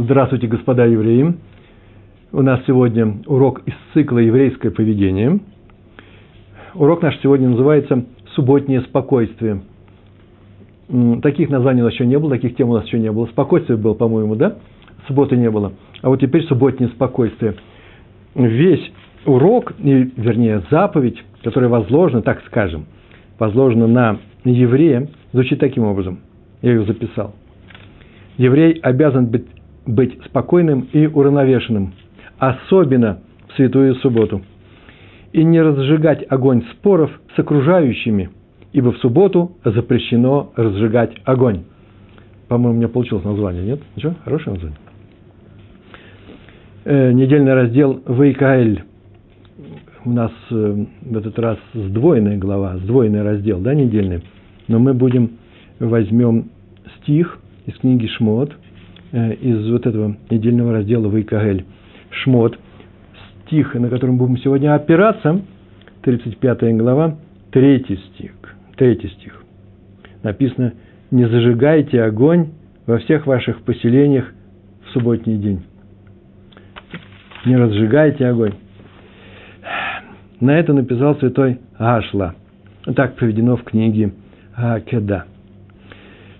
Здравствуйте, господа евреи. У нас сегодня урок из цикла «Еврейское поведение». Урок наш сегодня называется «Субботнее спокойствие». Таких названий у нас еще не было, таких тем у нас еще не было. Спокойствие было, по-моему, да? Субботы не было. А вот теперь субботнее спокойствие. Весь урок, вернее, заповедь, которая возложена, так скажем, возложена на еврея, звучит таким образом. Я ее записал. Еврей обязан быть быть спокойным и уравновешенным, особенно в святую субботу, и не разжигать огонь споров с окружающими, ибо в субботу запрещено разжигать огонь. По-моему, у меня получилось название, нет? Ничего? Хорошее название. Э, недельный раздел Вейкаэль. У нас э, в этот раз сдвоенная глава, сдвоенный раздел, да, недельный. Но мы будем, возьмем стих из книги Шмот – из вот этого недельного раздела Вайкагель Шмот, стих, на котором будем сегодня опираться, 35 глава, 3 стих. 3 стих. Написано, не зажигайте огонь во всех ваших поселениях в субботний день. Не разжигайте огонь. На это написал святой Ашла. Так приведено в книге Акеда.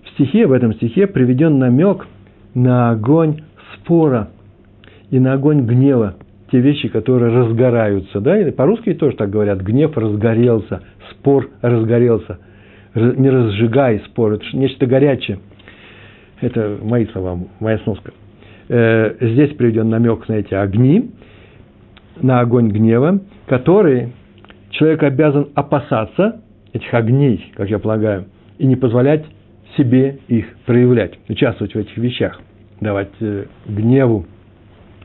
В стихе, в этом стихе приведен намек – на огонь спора и на огонь гнева, те вещи, которые разгораются. Да? По-русски тоже так говорят, гнев разгорелся, спор разгорелся. Не разжигай спор, это нечто горячее. Это мои слова, моя сноска. Э, здесь приведен намек на эти огни, на огонь гнева, который человек обязан опасаться этих огней, как я полагаю, и не позволять себе их проявлять, участвовать в этих вещах, давать э, гневу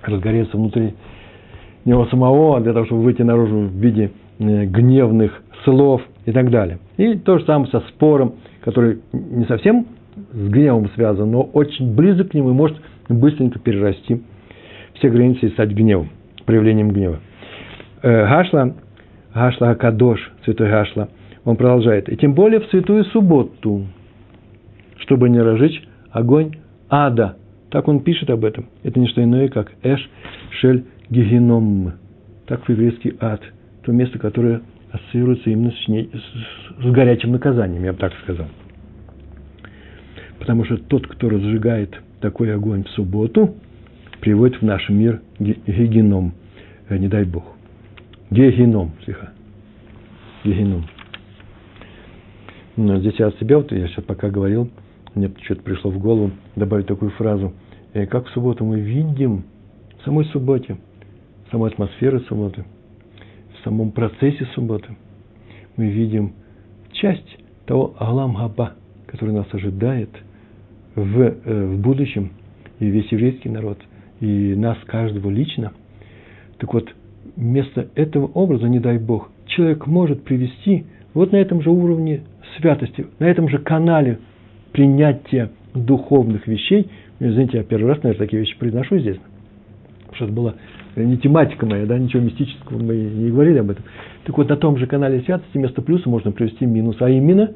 разгореться внутри него самого, для того, чтобы выйти наружу в виде э, гневных слов и так далее. И то же самое со спором, который не совсем с гневом связан, но очень близок к нему и может быстренько перерасти все границы и стать гневом, проявлением гнева. Э, Гашла, Гашла Акадош, святой Гашла, он продолжает. И тем более в святую субботу, чтобы не разжечь огонь ада. Так он пишет об этом. Это не что иное, как Эш Шель Гегеном. Так по-еврейски ад. То место, которое ассоциируется именно с, с, с горячим наказанием, я бы так сказал. Потому что тот, кто разжигает такой огонь в субботу, приводит в наш мир гегеном. Э, не дай Бог. Гегеном, слегка. Гегеном. Но здесь я от себя, вот я сейчас пока говорил, мне что-то пришло в голову добавить такую фразу. «Э, как в субботу мы видим, в самой субботе, в самой атмосфере субботы, в самом процессе субботы, мы видим часть того Алам Габа, который нас ожидает в, э, в будущем, и весь еврейский народ, и нас каждого лично. Так вот, вместо этого образа, не дай Бог, человек может привести вот на этом же уровне святости, на этом же канале принятия духовных вещей. Извините, я первый раз, наверное, такие вещи произношу здесь. Потому что это была не тематика моя, да, ничего мистического мы не говорили об этом. Так вот, на том же канале святости вместо плюса можно привести минус, а именно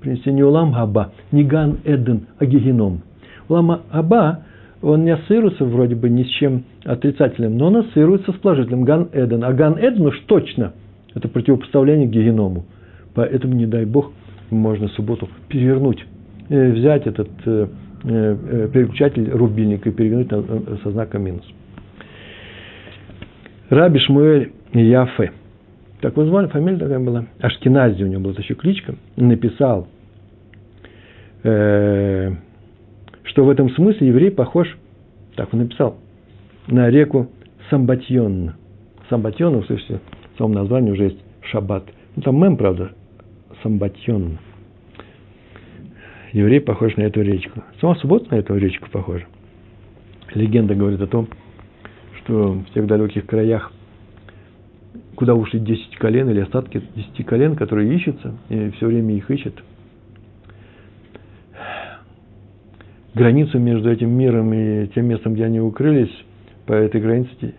принести не улам хаба, не ган эден, а гигеном. Улам хаба, он не ассоциируется вроде бы ни с чем отрицательным, но он ассоциируется с положительным ган эден. А ган эден уж точно это противопоставление гигеному. Поэтому, не дай бог, можно субботу перевернуть Э, взять этот э, э, переключатель рубильник и перевернуть со знаком минус. Раби Шмуэль Яфе. Так его звали, фамилия такая была. Ашкенази у него была еще кличка. Написал, что в этом смысле еврей похож, так он написал, на реку Самбатьон. Самбатьон, слышите, в самом названии уже есть шаббат. Ну, там мем, правда, Самбатьон еврей похож на эту речку. Сама суббота на эту речку похожа. Легенда говорит о том, что в тех далеких краях, куда ушли 10 колен или остатки 10 колен, которые ищутся, и все время их ищут, границу между этим миром и тем местом, где они укрылись, по этой границе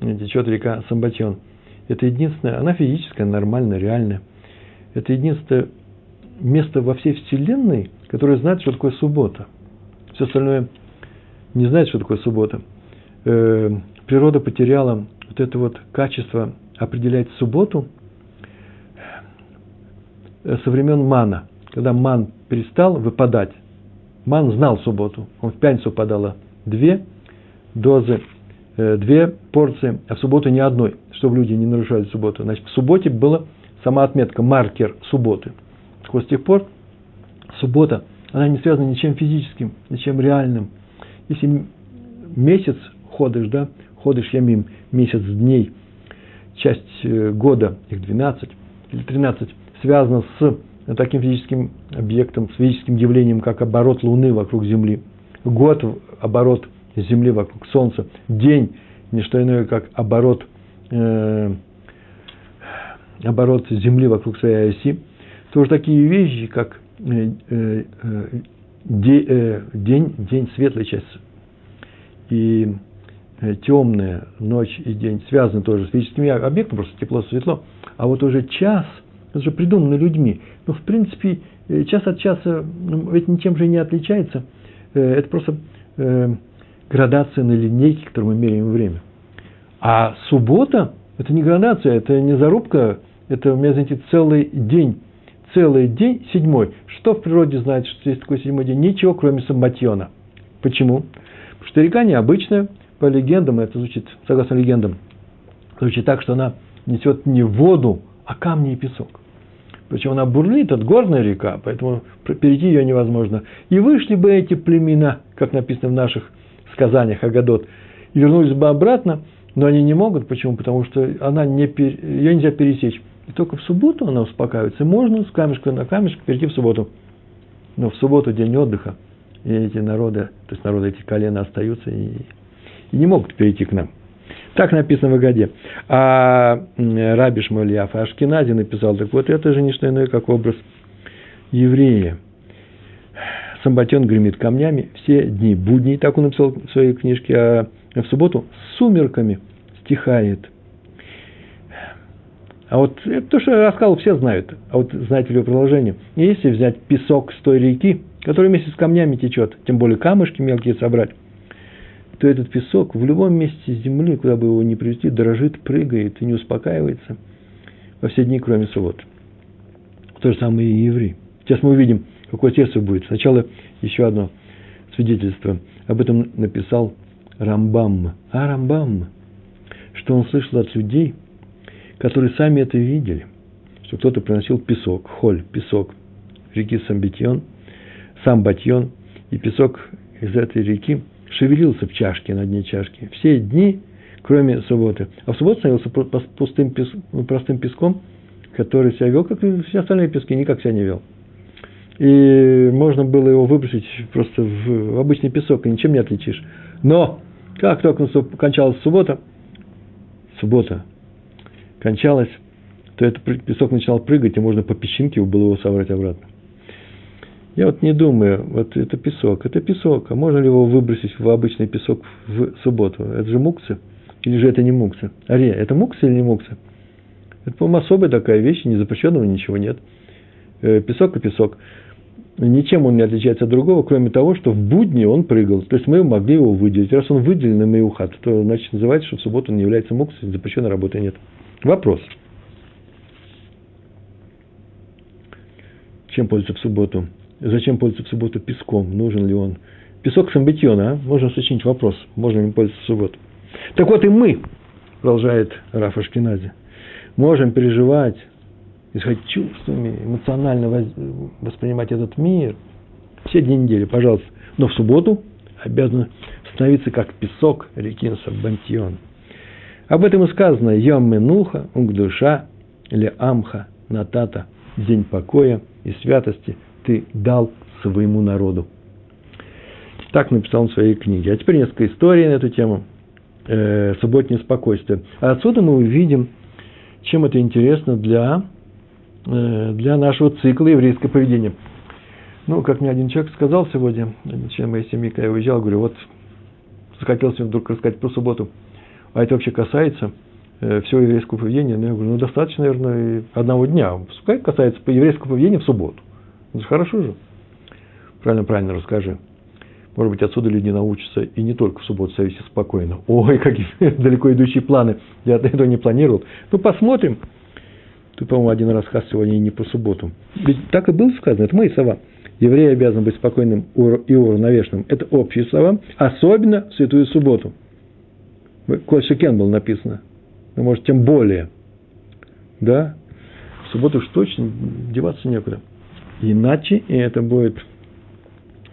течет река Самбатьон. Это единственное, она физическая, нормальная, реальная. Это единственное место во всей Вселенной, которые знают, что такое суббота. Все остальное не знает, что такое суббота. Э, природа потеряла вот это вот качество определять субботу э, со времен мана. Когда ман перестал выпадать, ман знал субботу. Он в пятницу подала две дозы, э, две порции, а в субботу ни одной, чтобы люди не нарушали субботу. Значит, в субботе была сама отметка, маркер субботы. Так вот, с тех пор суббота, она не связана ничем физическим, ничем реальным. Если месяц ходишь, да, ходишь ямим, месяц дней, часть э, года, их 12 или 13, связана с таким физическим объектом, с физическим явлением, как оборот Луны вокруг Земли. Год – оборот Земли вокруг Солнца. День – не что иное, как оборот, э, оборот Земли вокруг своей оси. Тоже такие вещи, как э, э, э, э день, день светлая часть и э, темная ночь и день связаны тоже с физическими объектами, просто тепло, светло. А вот уже час, это же придумано людьми. Ну, в принципе, э, час от часа ну, ведь ничем же не отличается. Это просто градация на линейке, которую мы меряем время. А суббота – это не градация, это не зарубка, это, у меня, знаете, целый день. Целый день, седьмой. Что в природе знает, что есть такой седьмой день? Ничего, кроме самбатьона. Почему? Потому что река необычная, по легендам, это звучит, согласно легендам, звучит так, что она несет не воду, а камни и песок. Причем она бурлит, это горная река, поэтому перейти ее невозможно. И вышли бы эти племена, как написано в наших сказаниях Агадот, и вернулись бы обратно, но они не могут. Почему? Потому что она не, ее нельзя пересечь. И только в субботу она успокаивается. Можно с камешка на камешек перейти в субботу. Но в субботу день отдыха. И эти народы, то есть народы эти колена остаются и, и не могут перейти к нам. Так написано в Агаде. А Раби Шмальяф Ашкинази написал, так вот это же не что иное, как образ еврея – Самбатен гремит камнями все дни будней, так он написал в своей книжке, а в субботу с сумерками стихает. А вот это то, что я рассказал, все знают. А вот знаете ли вы продолжение? Если взять песок с той реки, который вместе с камнями течет, тем более камушки мелкие собрать, то этот песок в любом месте земли, куда бы его ни привезти, дрожит, прыгает и не успокаивается во все дни, кроме субботы. То же самое и еврей. Сейчас мы увидим, какое сердце будет. Сначала еще одно свидетельство. Об этом написал Рамбам. А Рамбам, что он слышал от людей, которые сами это видели, что кто-то приносил песок, холь, песок реки Самбатьон, Самбатьон, и песок из этой реки шевелился в чашке, на дне чашки. Все дни, кроме субботы. А в субботу становился пустым, простым песком, который себя вел, как и все остальные пески, никак себя не вел и можно было его выбросить просто в обычный песок, и ничем не отличишь. Но, как только кончалась суббота, суббота кончалась, то этот песок начинал прыгать, и можно по песчинке было его собрать обратно. Я вот не думаю, вот это песок, это песок, а можно ли его выбросить в обычный песок в субботу? Это же муксы? Или же это не муксы? Аре, это муксы или не муксы? Это, по-моему, особая такая вещь, не запрещенного ничего нет. Э, песок и песок ничем он не отличается от другого, кроме того, что в будни он прыгал. То есть мы могли его выделить. Раз он выделен на Меухат, то значит называется, что в субботу он не является муксой, запрещенной работы нет. Вопрос. Чем пользоваться в субботу? Зачем пользоваться в субботу песком? Нужен ли он? Песок самбитьона, а? Можно сочинить вопрос, можно ли им пользоваться в субботу. Так вот и мы, продолжает Рафа Шкинази, можем переживать исходить чувствами, эмоционально воспринимать этот мир. Все дни недели, пожалуйста. Но в субботу обязаны становиться как песок реки Сабантион. Об этом и сказано «Йом Менуха, Унгдуша, или Амха, Натата, день покоя и святости ты дал своему народу». Так написал он в своей книге. А теперь несколько историй на эту тему. Э, субботнее спокойствие. А отсюда мы увидим, чем это интересно для для нашего цикла еврейского поведения. Ну, как мне один человек сказал сегодня, один член моей семьи, когда я уезжал, говорю, вот захотелось мне вдруг рассказать про субботу, а это вообще касается э, всего еврейского поведения. Ну, я говорю, ну, достаточно, наверное, одного дня. Пускай касается еврейского поведения в субботу. Ну, хорошо же. Правильно, правильно расскажи. Может быть, отсюда люди научатся и не только в субботу себя спокойно. Ой, какие далеко идущие планы. Я этого не планировал. Ну, посмотрим. Тут, по-моему, один рассказ сегодня и не про субботу. Ведь так и было сказано. Это мои слова. Еврей обязан быть спокойным и уравновешенным. Это общие слова. Особенно в святую субботу. Кольшикен было написано. Ну, может, тем более. Да? В субботу уж точно деваться некуда. Иначе, и это будет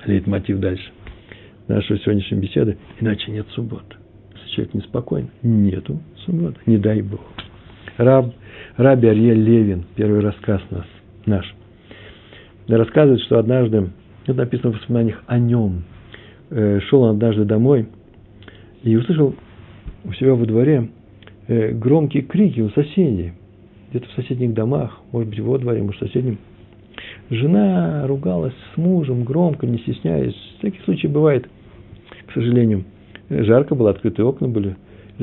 лейтмотив дальше нашей сегодняшней беседы, иначе нет субботы. Если человек неспокоен, нету субботы, не дай Бог. Раб, Раби Арьель Левин, первый рассказ нас, наш, рассказывает, что однажды, это написано в воспоминаниях о нем, э, шел он однажды домой и услышал у себя во дворе э, громкие крики у соседей, где-то в соседних домах, может быть, во дворе, может, в соседнем – Жена ругалась с мужем громко, не стесняясь. Всякий случай бывает, к сожалению. Жарко было, открытые окна были.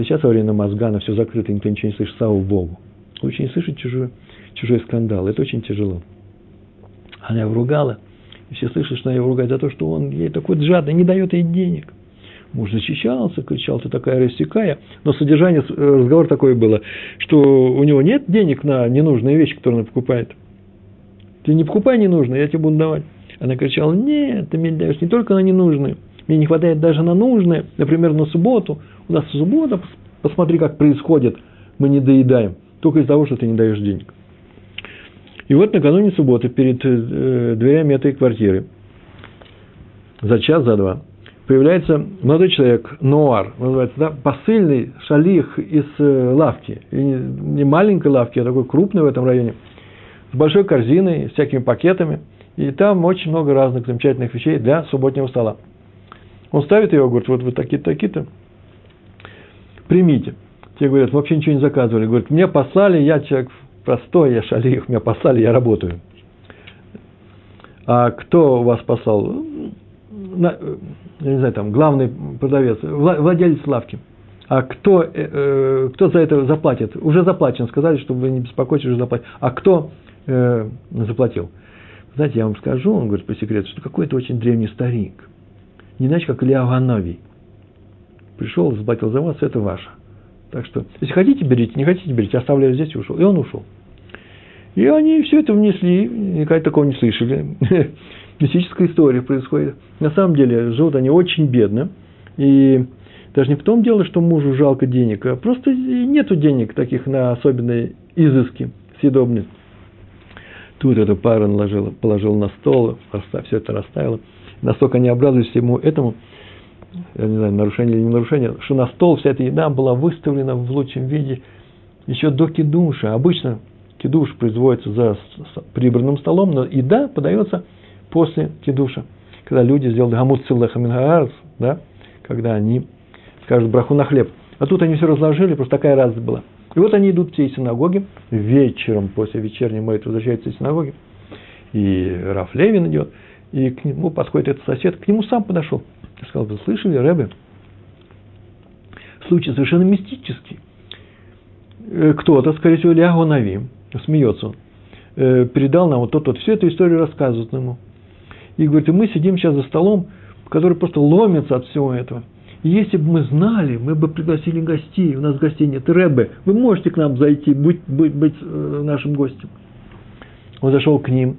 Сейчас во время мозгана все закрыто, никто ничего не слышит, слава Богу. Лучше не слышать чужой, чужой скандал, это очень тяжело. Она его ругала, и все слышат, что она его ругает за то, что он ей такой жадный, не дает ей денег. Муж защищался, кричал, ты такая рассекая. Но содержание э, разговора такое было, что у него нет денег на ненужные вещи, которые он покупает – ты не покупай ненужное, я тебе буду давать. Она кричала, нет, ты мне даешь не только на ненужные, мне не хватает даже на нужное, например, на субботу. У нас суббота, посмотри, как происходит, мы не доедаем, только из-за того, что ты не даешь денег. И вот накануне субботы перед э, дверями этой квартиры, за час, за два, появляется молодой человек, Ноар, называется, да, посыльный шалих из э, лавки. И не, маленькой лавки, а такой крупный в этом районе – с большой корзиной, всякими пакетами. И там очень много разных замечательных вещей для субботнего стола. Он ставит его, говорит, вот вы такие-то, такие-то, примите. Те говорят, вообще ничего не заказывали. Говорят, мне послали, я человек простой, я шалих, меня послали, я работаю. А кто вас послал? Я не знаю, там, главный продавец, владелец лавки. А кто, э, э, кто за это заплатит? Уже заплачен, сказали, что вы не беспокойтесь, уже заплатят. А кто э, заплатил. Знаете, я вам скажу, он говорит по секрету, что какой-то очень древний старик. Не иначе, как Илья. Пришел, заплатил за вас, это ваше. Так что, если хотите, берите, не хотите, берите, оставляю здесь и ушел. И он ушел. И они все это внесли, никогда такого не слышали. Мистическая история происходит. На самом деле, живут они очень бедно. И даже не в том дело, что мужу жалко денег, а просто нету денег таких на особенные изыски съедобные. Тут эту пару наложил, положил на стол, все это расставил. Настолько они обрадовались ему этому, я не знаю, нарушение или не нарушение, что на стол вся эта еда была выставлена в лучшем виде еще до кидуша. Обычно кидуш производится за прибранным столом, но еда подается после кидуша. Когда люди сделали гамут циллеха да, когда они скажут браху на хлеб. А тут они все разложили, просто такая разность была. И вот они идут все из синагоги, вечером после вечерней молитвы возвращаются из синагоги, и Раф Левин идет, и к нему подходит этот сосед, к нему сам подошел. И сказал, вы слышали, Рэбе? Случай совершенно мистический. Э, кто-то, скорее всего, Ильягу Навим, смеется он, э, передал нам вот тот, вот всю эту историю рассказывает ему. И говорит, и мы сидим сейчас за столом, который просто ломится от всего этого – если бы мы знали, мы бы пригласили гостей. У нас гостей нет. Рэбе, вы можете к нам зайти, быть, быть, быть э, нашим гостем. Он зашел к ним и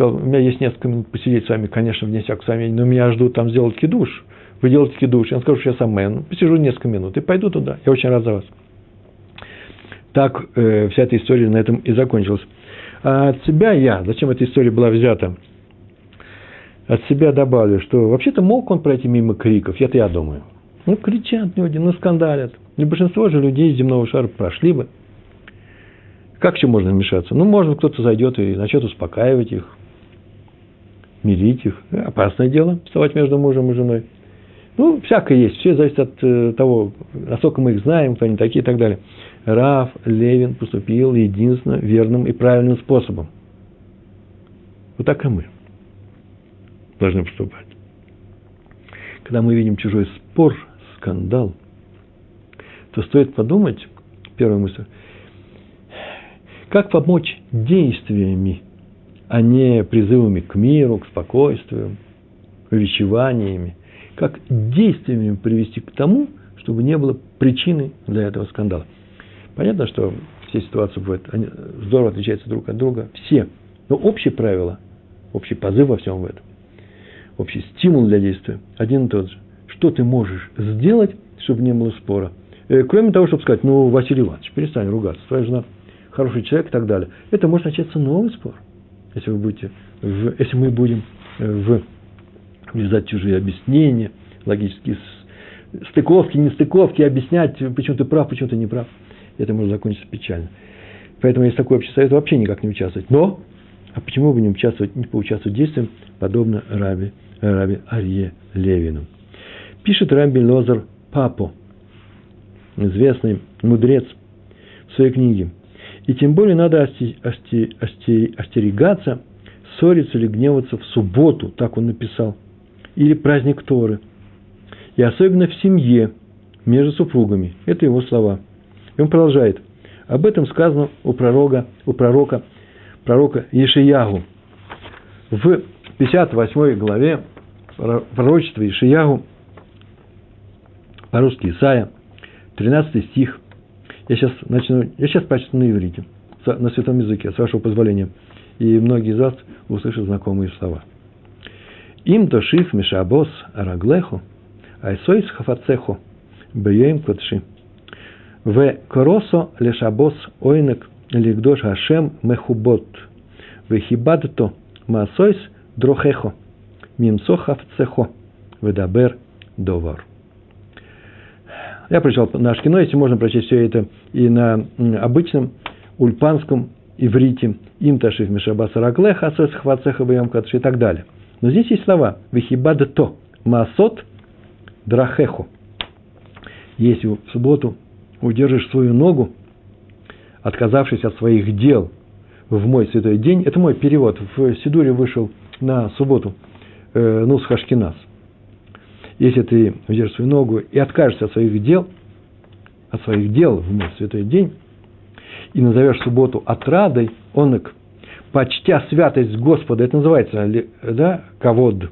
сказал, у меня есть несколько минут посидеть с вами, конечно, вне всякого сомнения, но меня ждут там сделать кидуш. Вы делаете кидуш. Я скажу, что я сам мен. Посижу несколько минут и пойду туда. Я очень рад за вас. Так э, вся эта история на этом и закончилась. А от себя я, зачем эта история была взята? от себя добавлю, что вообще-то мог он пройти мимо криков, это я думаю. Ну, кричат люди, ну, скандалят. И большинство же людей из земного шара прошли бы. Как еще можно вмешаться? Ну, можно, кто-то зайдет и начнет успокаивать их, мирить их. Опасное дело, вставать между мужем и женой. Ну, всякое есть. Все зависит от э, того, насколько мы их знаем, кто они такие и так далее. Раф Левин поступил единственно верным и правильным способом. Вот так и мы должны поступать. Когда мы видим чужой спор, скандал, то стоит подумать, первая мысль, как помочь действиями, а не призывами к миру, к спокойствию. увещеваниями, как действиями привести к тому, чтобы не было причины для этого скандала. Понятно, что все ситуации бывают, они здорово отличаются друг от друга, все. Но общее правило, общий позыв во всем в этом, общий стимул для действия один и тот же. Что ты можешь сделать, чтобы не было спора? Э, кроме того, чтобы сказать, ну, Василий Иванович, перестань ругаться, твоя жена хороший человек и так далее. Это может начаться новый спор, если вы будете, в, если мы будем э, в влезать чужие объяснения, логические стыковки, нестыковки, объяснять, почему ты прав, почему ты не прав. Это может закончиться печально. Поэтому есть такой общий совет вообще никак не участвовать. Но, а почему бы не участвовать, не поучаствовать действием, подобно Раби, Раби Арье Левину. Пишет Раби Лозар Папо, известный мудрец в своей книге. И тем более надо остерегаться, ссориться или гневаться в субботу, так он написал – или праздник Торы. И особенно в семье, между супругами. Это его слова. И он продолжает. Об этом сказано у пророка, у пророка, пророка Ешиягу. В 58 главе пророчества Ешиягу, по-русски Исаия, 13 стих. Я сейчас начну, я сейчас прочту на иврите, на святом языке, с вашего позволения. И многие из вас услышат знакомые слова. Им тошив мишабос араглеху, айсойс хафацеху, бьем кодши. В коросо лешабос ойнек лигдош хашем мехубот. В хибадто маасойс дрохехо, мимсо хафцехо, ведабер довар. Я прочитал на Ашкино, если можно прочесть все это и на обычном ульпанском иврите, им ташив мишабас араглеха, асойс хафацеха, бьем кодши и так далее – но здесь есть слова «Вихибада то маасот драхеху». Если в субботу удержишь свою ногу, отказавшись от своих дел в мой святой день, это мой перевод, в Сидуре вышел на субботу, э, ну, с Хашкинас. Если ты удержишь свою ногу и откажешься от своих дел, от своих дел в мой святой день, и назовешь субботу отрадой, онок, почтя святость Господа, это называется, да, ковод,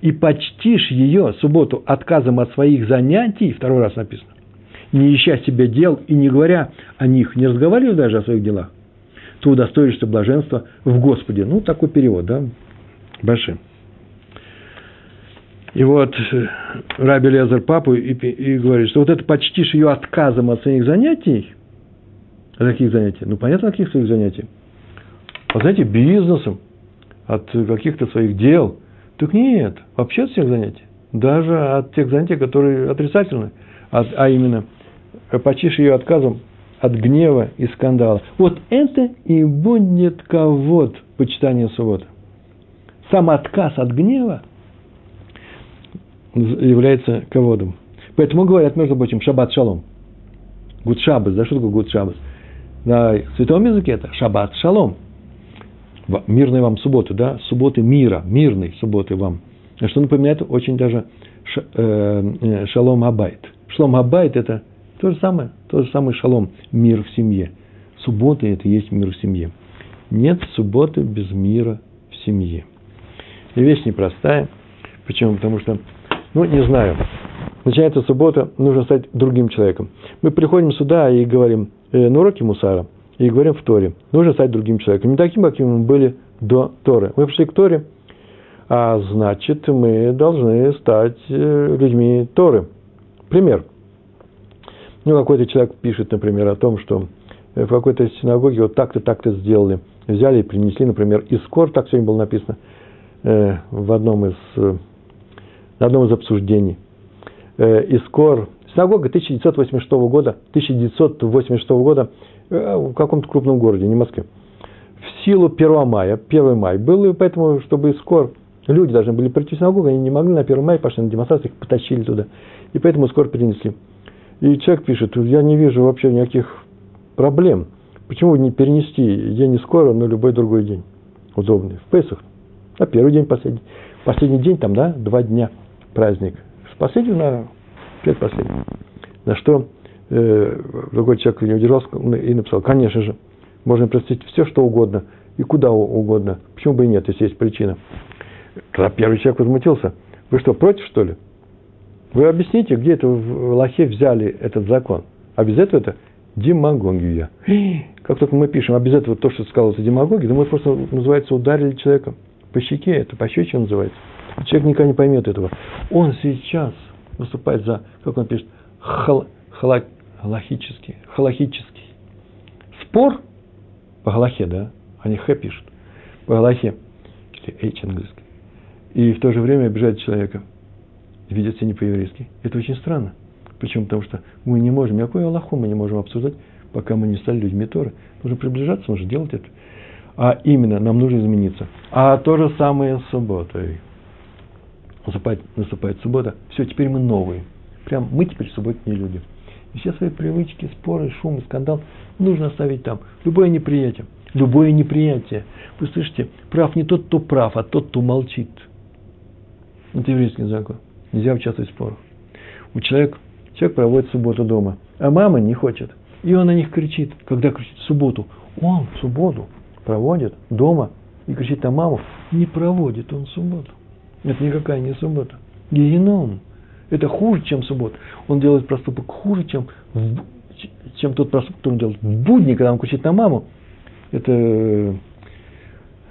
и почтишь ее, субботу, отказом от своих занятий, второй раз написано, не ища себе дел и не говоря о них, не разговаривая даже о своих делах, то удостоишься блаженства в Господе. Ну, такой перевод, да, большим. И вот э, Раби Лезер папу и, и говорит, что вот это почтишь ее отказом от своих занятий. От каких занятий? Ну, понятно, от каких своих занятий от, знаете, бизнесом, от каких-то своих дел. Так нет, вообще от всех занятий. Даже от тех занятий, которые отрицательны. От, а именно, почишь ее отказом от гнева и скандала. Вот это и будет ковод почитания субботы. Сам отказ от гнева является ководом. Поэтому говорят, между прочим, шаббат шалом. Гуд шаббас, да что такое гуд шаббас? На святом языке это шаббат шалом мирной вам субботы, да, субботы мира, мирной субботы вам. Что напоминает очень даже э, э, шалом абайт. Шалом абайт – это то же самое, то же самое шалом, мир в семье. Суббота – это есть мир в семье. Нет субботы без мира в семье. И вещь непростая. Почему? Потому что, ну, не знаю, начинается суббота, нужно стать другим человеком. Мы приходим сюда и говорим, э, на уроке Мусара – и говорим в Торе. Нужно стать другим человеком. Не таким, каким мы были до Торы. Мы пришли к Торе, а значит, мы должны стать э, людьми Торы. Пример. Ну, какой-то человек пишет, например, о том, что в какой-то синагоге вот так-то, так-то сделали. Взяли и принесли, например, искор, так сегодня было написано э, в одном из, э, на одном из обсуждений. Искор, синагога 1986 года, 1986 года Э, в каком-то крупном городе, не Москве. В силу 1 мая, 1 май был, и поэтому, чтобы скоро люди должны были прийти в синагогу, они не могли на 1 мая, пошли на демонстрацию, их потащили туда. И поэтому скоро перенесли. И человек пишет, я не вижу вообще никаких проблем. Почему не перенести день не скоро, но любой другой день? Удобный. В Песах. А первый день, последний. Последний день там, да, два дня праздник. С последнего на предпоследний. На что э, другой человек не удержался и написал, конечно же, можно простить все, что угодно, и куда угодно. Почему бы и нет, если есть причина. Тогда первый человек возмутился. Вы что, против, что ли? Вы объясните, где это в Лохе взяли этот закон. А без этого это демагогия. Как только мы пишем, а без этого то, что сказал, это демагогия, то мы просто, называется, ударили человека по щеке, это по щеке называется. Человек никогда не поймет этого. Он сейчас выступает за, как он пишет, хал, хала, халахический, халахический спор по галахе, да, они х пишут, по галахе, или h английский, и в то же время обижает человека, ведет себя не по-еврейски. Это очень странно. Почему? Потому что мы не можем, никакую Аллаху мы не можем обсуждать, пока мы не стали людьми Торы. Нужно приближаться, нужно делать это. А именно, нам нужно измениться. А то же самое с субботой. Наступает, наступает суббота. Все, теперь мы новые. Прям мы теперь субботние люди. И все свои привычки, споры, шум, скандал нужно оставить там. Любое неприятие. Любое неприятие. Вы слышите, прав не тот, кто прав, а тот, кто молчит. Это еврейский закон. Нельзя участвовать в спорах. У человека, человек проводит субботу дома, а мама не хочет. И он на них кричит, когда кричит в субботу. Он в субботу проводит дома и кричит на маму. Не проводит он субботу. Это никакая не суббота. Геном. Это хуже, чем суббота. Он делает проступок хуже, чем, в, чем тот проступок, который он делает в будни, когда он кричит на маму. Это,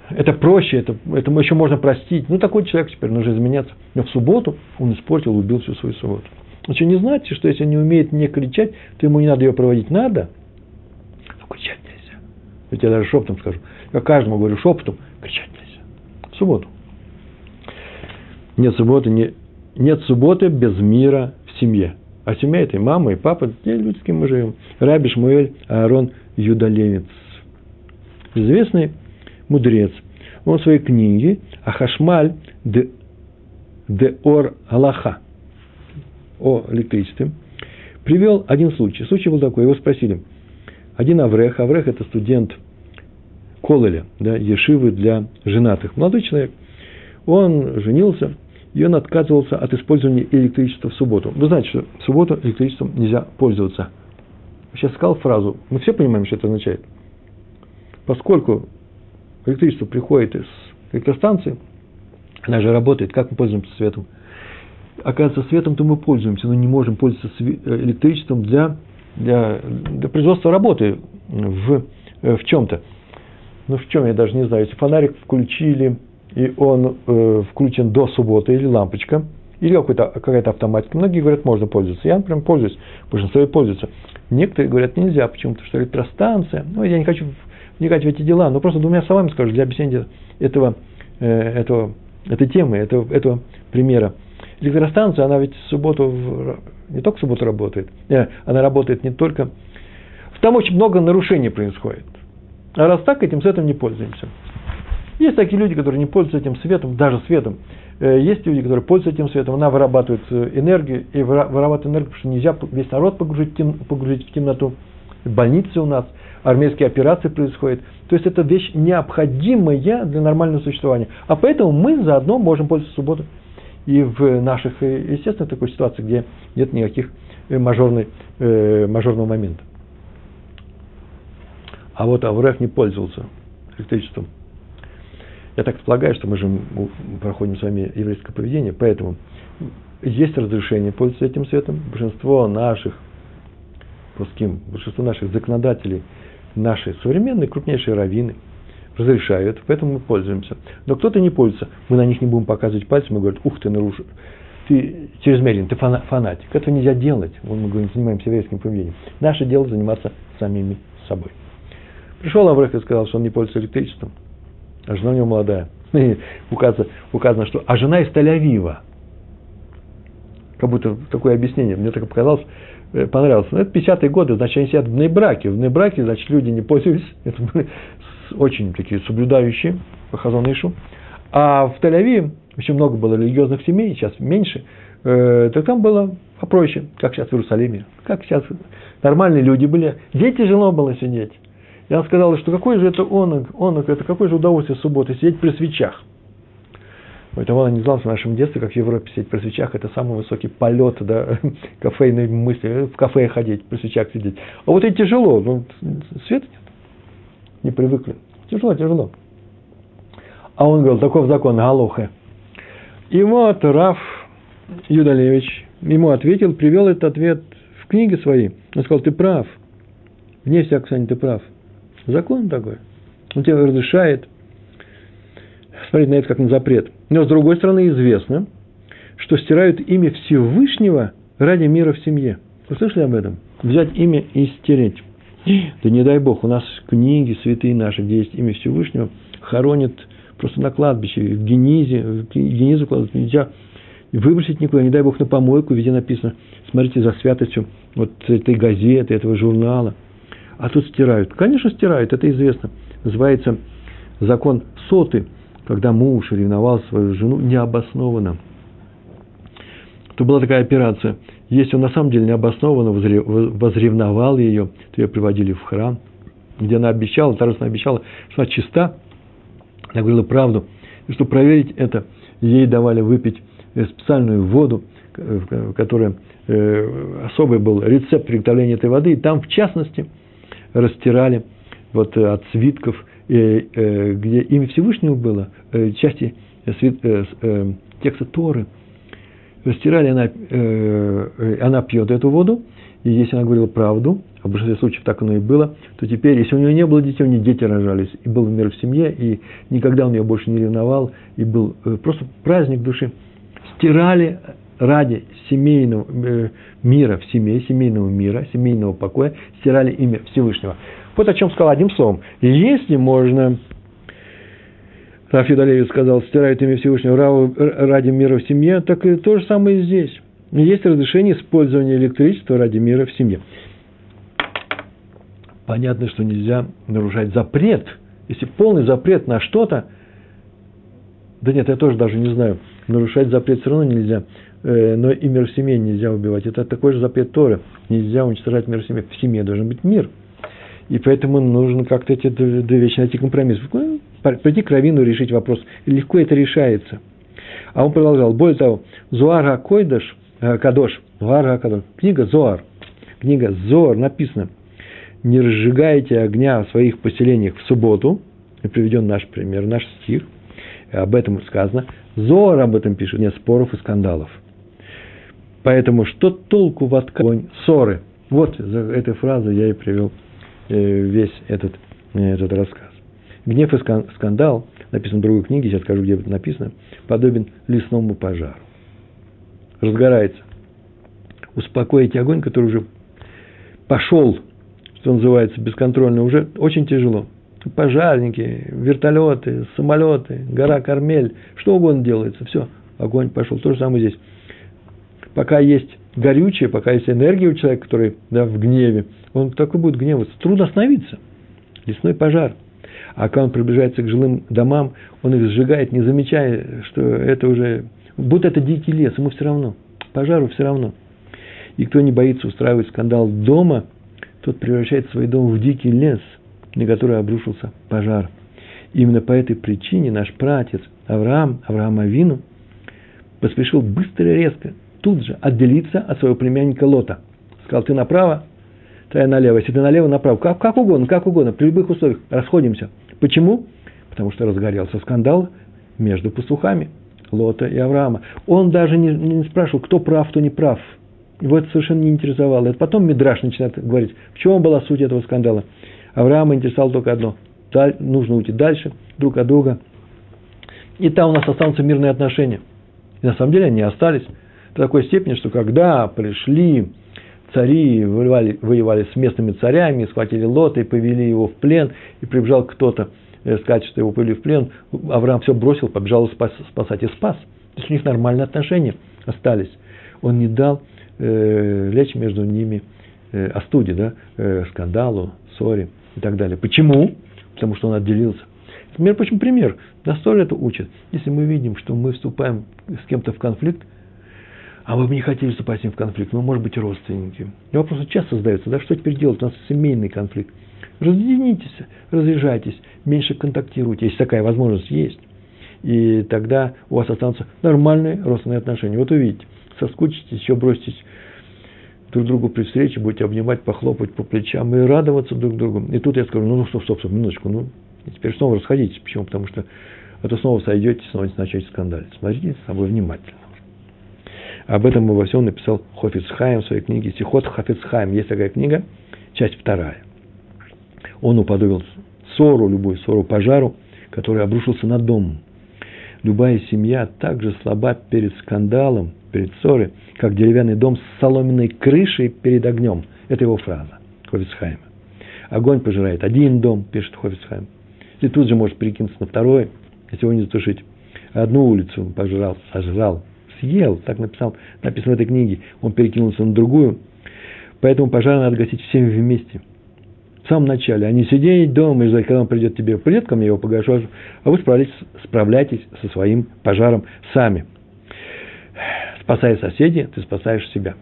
это проще, это, это еще можно простить. Ну, такой человек теперь нужно изменяться. Но в субботу он испортил, убил всю свою субботу. Значит, не знаете, что если он не умеет не кричать, то ему не надо ее проводить. Надо. Кричать. Я тебе даже шепотом скажу. Я каждому говорю шепотом, кричать нельзя. В субботу. Нет субботы, не, нет субботы без мира в семье. А семья это и мама, и папа, те люди, с кем мы живем. Раби Шмуэль Аарон Юдалевец. Известный мудрец. Он в своей книге Ахашмаль де, де Ор Аллаха о электричестве привел один случай. Случай был такой. Его спросили. Один Аврех. Аврех – это студент Кололя, да, Ешивы для женатых. Молодой человек. Он женился – и он отказывался от использования электричества в субботу. Вы знаете, что в субботу электричеством нельзя пользоваться. Сейчас сказал фразу, мы все понимаем, что это означает. Поскольку электричество приходит из электростанции, она же работает, как мы пользуемся светом? Оказывается, светом-то мы пользуемся, но не можем пользоваться э, электричеством для, для, для производства работы в, э, в чем-то. Ну, в чем, я даже не знаю. Если фонарик включили и он э, включен до субботы, или лампочка, или какая-то автоматика. Многие говорят, можно пользоваться. Я, например, пользуюсь, большинство пользуются. Некоторые говорят, нельзя, почему? Потому что электростанция, ну, я не хочу вникать в эти дела, но просто двумя словами скажу, для объяснения этого, э, этого, этой темы, этого, этого примера. Электростанция, она ведь в субботу, не только в субботу работает, э, она работает не только... Там очень много нарушений происходит. А раз так, этим светом не пользуемся. Есть такие люди, которые не пользуются этим светом, даже светом. Э, есть люди, которые пользуются этим светом, она вырабатывает э, энергию, и вырабатывает энергию, потому что нельзя весь народ погрузить, погрузить в темноту. Больницы у нас, армейские операции происходят. То есть это вещь необходимая для нормального существования. А поэтому мы заодно можем пользоваться субботой. И в наших, э, естественно, такой ситуации, где нет никаких мажорной, мажорного момента. А вот Аврех не пользовался электричеством. Я так полагаю, что мы же проходим с вами еврейское поведение, поэтому есть разрешение пользоваться этим светом. Большинство наших пуским, большинство наших законодателей, наши современные крупнейшие раввины разрешают, поэтому мы пользуемся. Но кто-то не пользуется, мы на них не будем показывать пальцем и говорить, ух ты, нарушил, ты чрезмерен, ты фанатик. Это нельзя делать. Мы говорим, занимаемся еврейским поведением. Наше дело заниматься самими собой. Пришел Аврех и сказал, что он не пользуется электричеством а жена у него молодая. указано, указано, что а жена из Тель-Авива. Как будто такое объяснение, мне так показалось, э, понравилось. Но ну, это 50-е годы, значит, они сидят в Нейбраке. В Нейбраке, значит, люди не были очень такие соблюдающие по Хазонышу. А в Тель-Авиве очень много было религиозных семей, сейчас меньше, э, так там было попроще, как сейчас в Иерусалиме. Как сейчас нормальные люди были. Где тяжело было сидеть. Я сказал, что какой же это онок, онок, это какое же удовольствие субботы сидеть при свечах. Поэтому он не знал в нашем детстве, как в Европе сидеть при свечах, это самый высокий полет, да, кофейной мысли, в кафе ходить, при свечах сидеть. А вот и тяжело, ну, света нет, не привыкли. Тяжело, тяжело. А он говорил, таков закон, галохе. И вот Раф Юдалевич ему ответил, привел этот ответ в книге своей. Он сказал, ты прав. Вне всякого сомнения, ты прав. Закон такой. Он тебе разрешает смотреть на это как на запрет. Но с другой стороны известно, что стирают имя Всевышнего ради мира в семье. Вы слышали об этом? Взять имя и стереть. Да не дай Бог, у нас книги святые наши, где есть имя Всевышнего, хоронят просто на кладбище, в генизе, в генизу кладут нельзя выбросить никуда, не дай Бог на помойку, везде написано, смотрите за святостью вот этой газеты, этого журнала. А тут стирают. Конечно, стирают, это известно. Называется закон соты, когда муж ревновал свою жену необоснованно. То была такая операция. Если он на самом деле необоснованно возревновал ее, то ее приводили в храм, где она обещала, торжественно обещала, что она чиста, она говорила правду. И чтобы проверить это, ей давали выпить э, специальную воду, которая э, особый был рецепт приготовления этой воды. И там, в частности, растирали вот э, от свитков, где имя Всевышнего было, части текста Торы. Растирали, она, она пьет эту воду, и если она говорила правду, а в большинстве случаев так оно и было, то теперь, если у нее не было детей, у нее дети рожались, и был мир в семье, и никогда он ее больше не ревновал, и был э, просто праздник души. Стирали ради семейного э, мира в семье, семейного мира, семейного покоя, стирали имя Всевышнего. Вот о чем сказал одним словом. Если можно, Раф Юдалевич сказал, стирают имя Всевышнего ради мира в семье, так и то же самое и здесь. Есть разрешение использования электричества ради мира в семье понятно, что нельзя нарушать запрет. Если полный запрет на что-то, да нет, я тоже даже не знаю, нарушать запрет все равно нельзя, э, но и мир в семье нельзя убивать. Это такой же запрет Торы. Нельзя уничтожать мир в семье. В семье должен быть мир. И поэтому нужно как-то эти две вещи найти компромисс. Ну, прийти к Равину решить вопрос. Легко это решается. А он продолжал. Более того, Зуар Койдаш, э, Кадош, Зуар Кадош, книга Зоар, книга Зоар написано – не разжигайте огня в своих поселениях в субботу, и приведен наш пример, наш стих, об этом сказано, Зор об этом пишет, нет споров и скандалов. Поэтому что толку в отконь ссоры? Вот за этой фразой я и привел весь этот, э, этот рассказ. Гнев и скандал, написан в другой книге, сейчас скажу, где это написано, подобен лесному пожару. Разгорается. Успокоить огонь, который уже пошел что называется, бесконтрольно, уже очень тяжело. Пожарники, вертолеты, самолеты, гора Кармель, что угодно делается, все, огонь пошел. То же самое здесь. Пока есть горючее, пока есть энергия у человека, который да, в гневе, он такой будет гневаться. Трудно остановиться. Лесной пожар. А когда он приближается к жилым домам, он их сжигает, не замечая, что это уже... Будь это дикий лес, ему все равно. Пожару все равно. И кто не боится устраивать скандал дома – тот превращает свой дом в дикий лес, на который обрушился пожар. Именно по этой причине наш пратец Авраам, Авраам Авину, поспешил быстро и резко, тут же отделиться от своего племянника Лота. Сказал, ты направо, то налево. Если ты налево, направо. Как, как угодно, как угодно, при любых условиях. Расходимся. Почему? Потому что разгорелся скандал между пастухами Лота и Авраама. Он даже не, не спрашивал, кто прав, кто не прав – его это совершенно не интересовало. Это потом Мидраш начинает говорить, в чем была суть этого скандала. Авраама интересовало только одно. Нужно уйти дальше, друг от друга. И там у нас останутся мирные отношения. И на самом деле они остались до такой степени, что когда пришли цари, воевали, воевали с местными царями, схватили Лота и повели его в плен, и прибежал кто-то э, сказать, что его повели в плен, Авраам все бросил, побежал спас, спасать и спас. То есть у них нормальные отношения остались. Он не дал э, лечь между ними э, остуде, да, э, скандалу, ссоре и так далее. Почему? Потому что он отделился. Между прочим, пример. Нас тоже это учат. Если мы видим, что мы вступаем с кем-то в конфликт, а мы бы не хотели вступать с ним в конфликт, мы, может быть, родственники. И вопрос часто задается, да, что теперь делать? У нас семейный конфликт. Разъединитесь, разъезжайтесь, меньше контактируйте, если такая возможность есть. И тогда у вас останутся нормальные родственные отношения. Вот увидите соскучитесь, еще броситесь друг другу при встрече, будете обнимать, похлопать по плечам и радоваться друг другу. И тут я скажу, ну, ну стоп, стоп, стоп, минуточку, ну, и теперь снова расходитесь. Почему? Потому что а снова сойдете, снова начнете скандалить. Смотрите с собой внимательно. Об этом во всем написал Хофицхайм в своей книге «Сихот Хофицхайм». Есть такая книга, часть вторая. Он уподобил ссору, любую ссору, пожару, который обрушился на дом. Любая семья также слаба перед скандалом, перед ссорой, как деревянный дом с соломенной крышей перед огнем. Это его фраза Хофицхайма. Огонь пожирает один дом, пишет Хофицхайм. И тут же может перекинуться на второй, если его не затушить. Одну улицу пожрал, сожрал, съел, так написал, написано в этой книге. Он перекинулся на другую. Поэтому пожар надо гасить всем вместе. В самом начале, а не сидеть дома и ждать, когда он придет тебе. Придет ко мне, его погашу, а вы справляйтесь, справляйтесь со своим пожаром сами. Спасая соседей, ты спасаешь себя.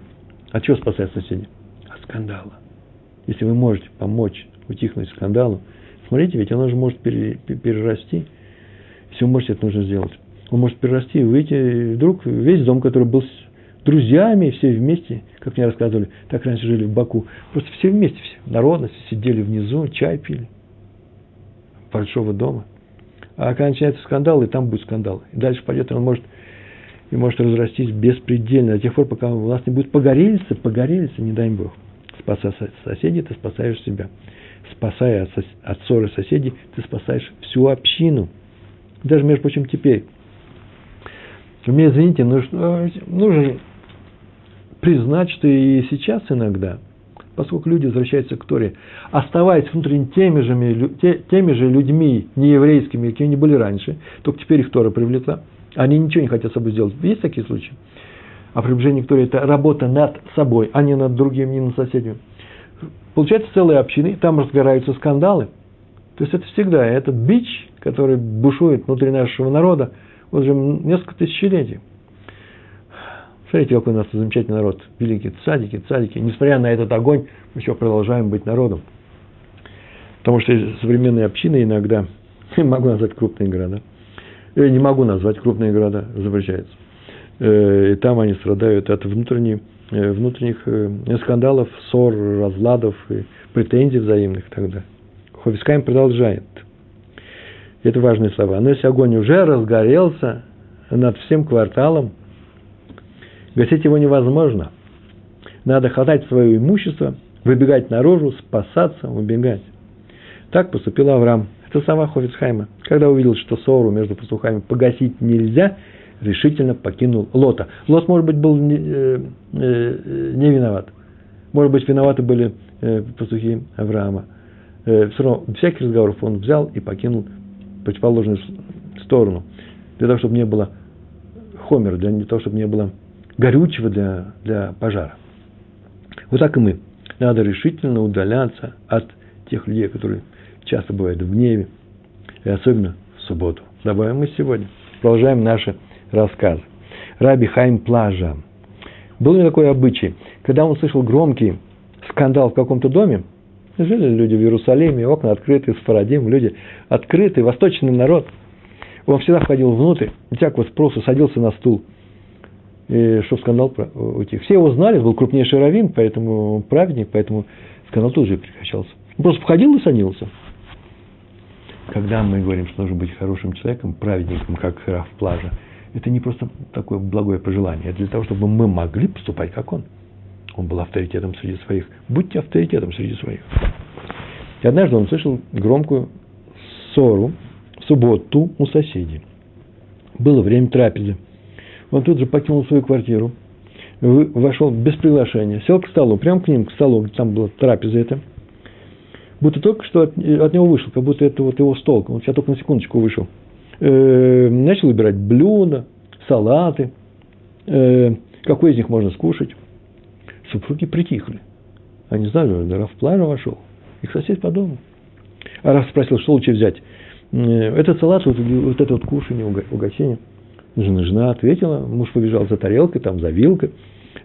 От чего спасать соседей? От скандала. Если вы можете помочь утихнуть скандалу, смотрите, ведь оно же может перерасти. Вы можете, это нужно сделать. Он может перерасти и выйти, и вдруг весь дом, который был с друзьями, все вместе, как мне рассказывали, так раньше жили в Баку, просто все вместе, все, народность, сидели внизу, чай пили, большого дома. А когда начинается скандал, и там будет скандал. И дальше пойдет, и он может, и может разрастись беспредельно, до тех пор, пока у вас не будет погорельца, погорельца, не дай Бог. Спасая соседей, ты спасаешь себя. Спасая от, ссоры соседей, ты спасаешь всю общину. Даже, между прочим, теперь мне, извините, нужно, нужно признать, что и сейчас иногда, поскольку люди возвращаются к Торе, оставаясь внутренне теми же, теми же людьми, нееврейскими, какими они были раньше, только теперь их Тора привлекла, они ничего не хотят с собой сделать. Есть такие случаи? А приближение к Торе – это работа над собой, а не над другим, не над соседями. Получается целые общины, там разгораются скандалы. То есть это всегда этот бич, который бушует внутри нашего народа – уже несколько тысячелетий. Смотрите, какой у нас замечательный народ. Великие цадики, цадики. Несмотря на этот огонь, мы еще продолжаем быть народом. Потому что современные общины иногда, не могу назвать крупные города, я не могу назвать крупные города, запрещается. Э, и там они страдают от внутренних, э, внутренних э, скандалов, ссор, разладов, и претензий взаимных далее. Хофискайм продолжает – это важные слова. Но если огонь уже разгорелся над всем кварталом, гасить его невозможно. Надо хватать свое имущество, выбегать наружу, спасаться, убегать. Так поступил Авраам. Это сама Хофицхайма. Когда увидел, что ссору между пастухами погасить нельзя, решительно покинул Лота. Лот, может быть, был не, э, э, не виноват. Может быть, виноваты были э, пастухи Авраама. Э, все равно, всяких разговоров он взял и покинул противоположную сторону, для того, чтобы не было хомера, для того, чтобы не было горючего для, для пожара. Вот так и мы. Надо решительно удаляться от тех людей, которые часто бывают в гневе, и особенно в субботу. Добавим мы сегодня. Продолжаем наши рассказы. Раби Хайм Плажа. Был ли такой обычай, когда он слышал громкий скандал в каком-то доме, Жили люди в Иерусалиме, окна открыты, с Фарадим, люди открытые, восточный народ. Он всегда входил внутрь, не всякого спроса, садился на стул, и, чтобы скандал утих. Все его знали, был крупнейший раввин, поэтому праведник, поэтому скандал тут же прекращался. Он просто входил и садился. Когда мы говорим, что нужно быть хорошим человеком, праведником, как Раф Плажа, это не просто такое благое пожелание, это для того, чтобы мы могли поступать, как он – он был авторитетом среди своих. Будьте авторитетом среди своих. И однажды он слышал громкую ссору в субботу у соседей. Было время трапезы. Он тут же покинул свою квартиру, вошел без приглашения, сел к столу, прямо к ним, к столу, где там была трапеза эта, будто только что от, от него вышел, как будто это вот его стол, он сейчас только на секундочку вышел. Э, начал выбирать блюда, салаты, э, какой из них можно скушать. Супруги притихли. Они знали, Раф Плара вошел. Их сосед по дому. А Раф спросил, что лучше взять? Этот салат, вот, вот это вот кушание, угощение. Жена, жена ответила, муж побежал за тарелкой, там, за вилкой.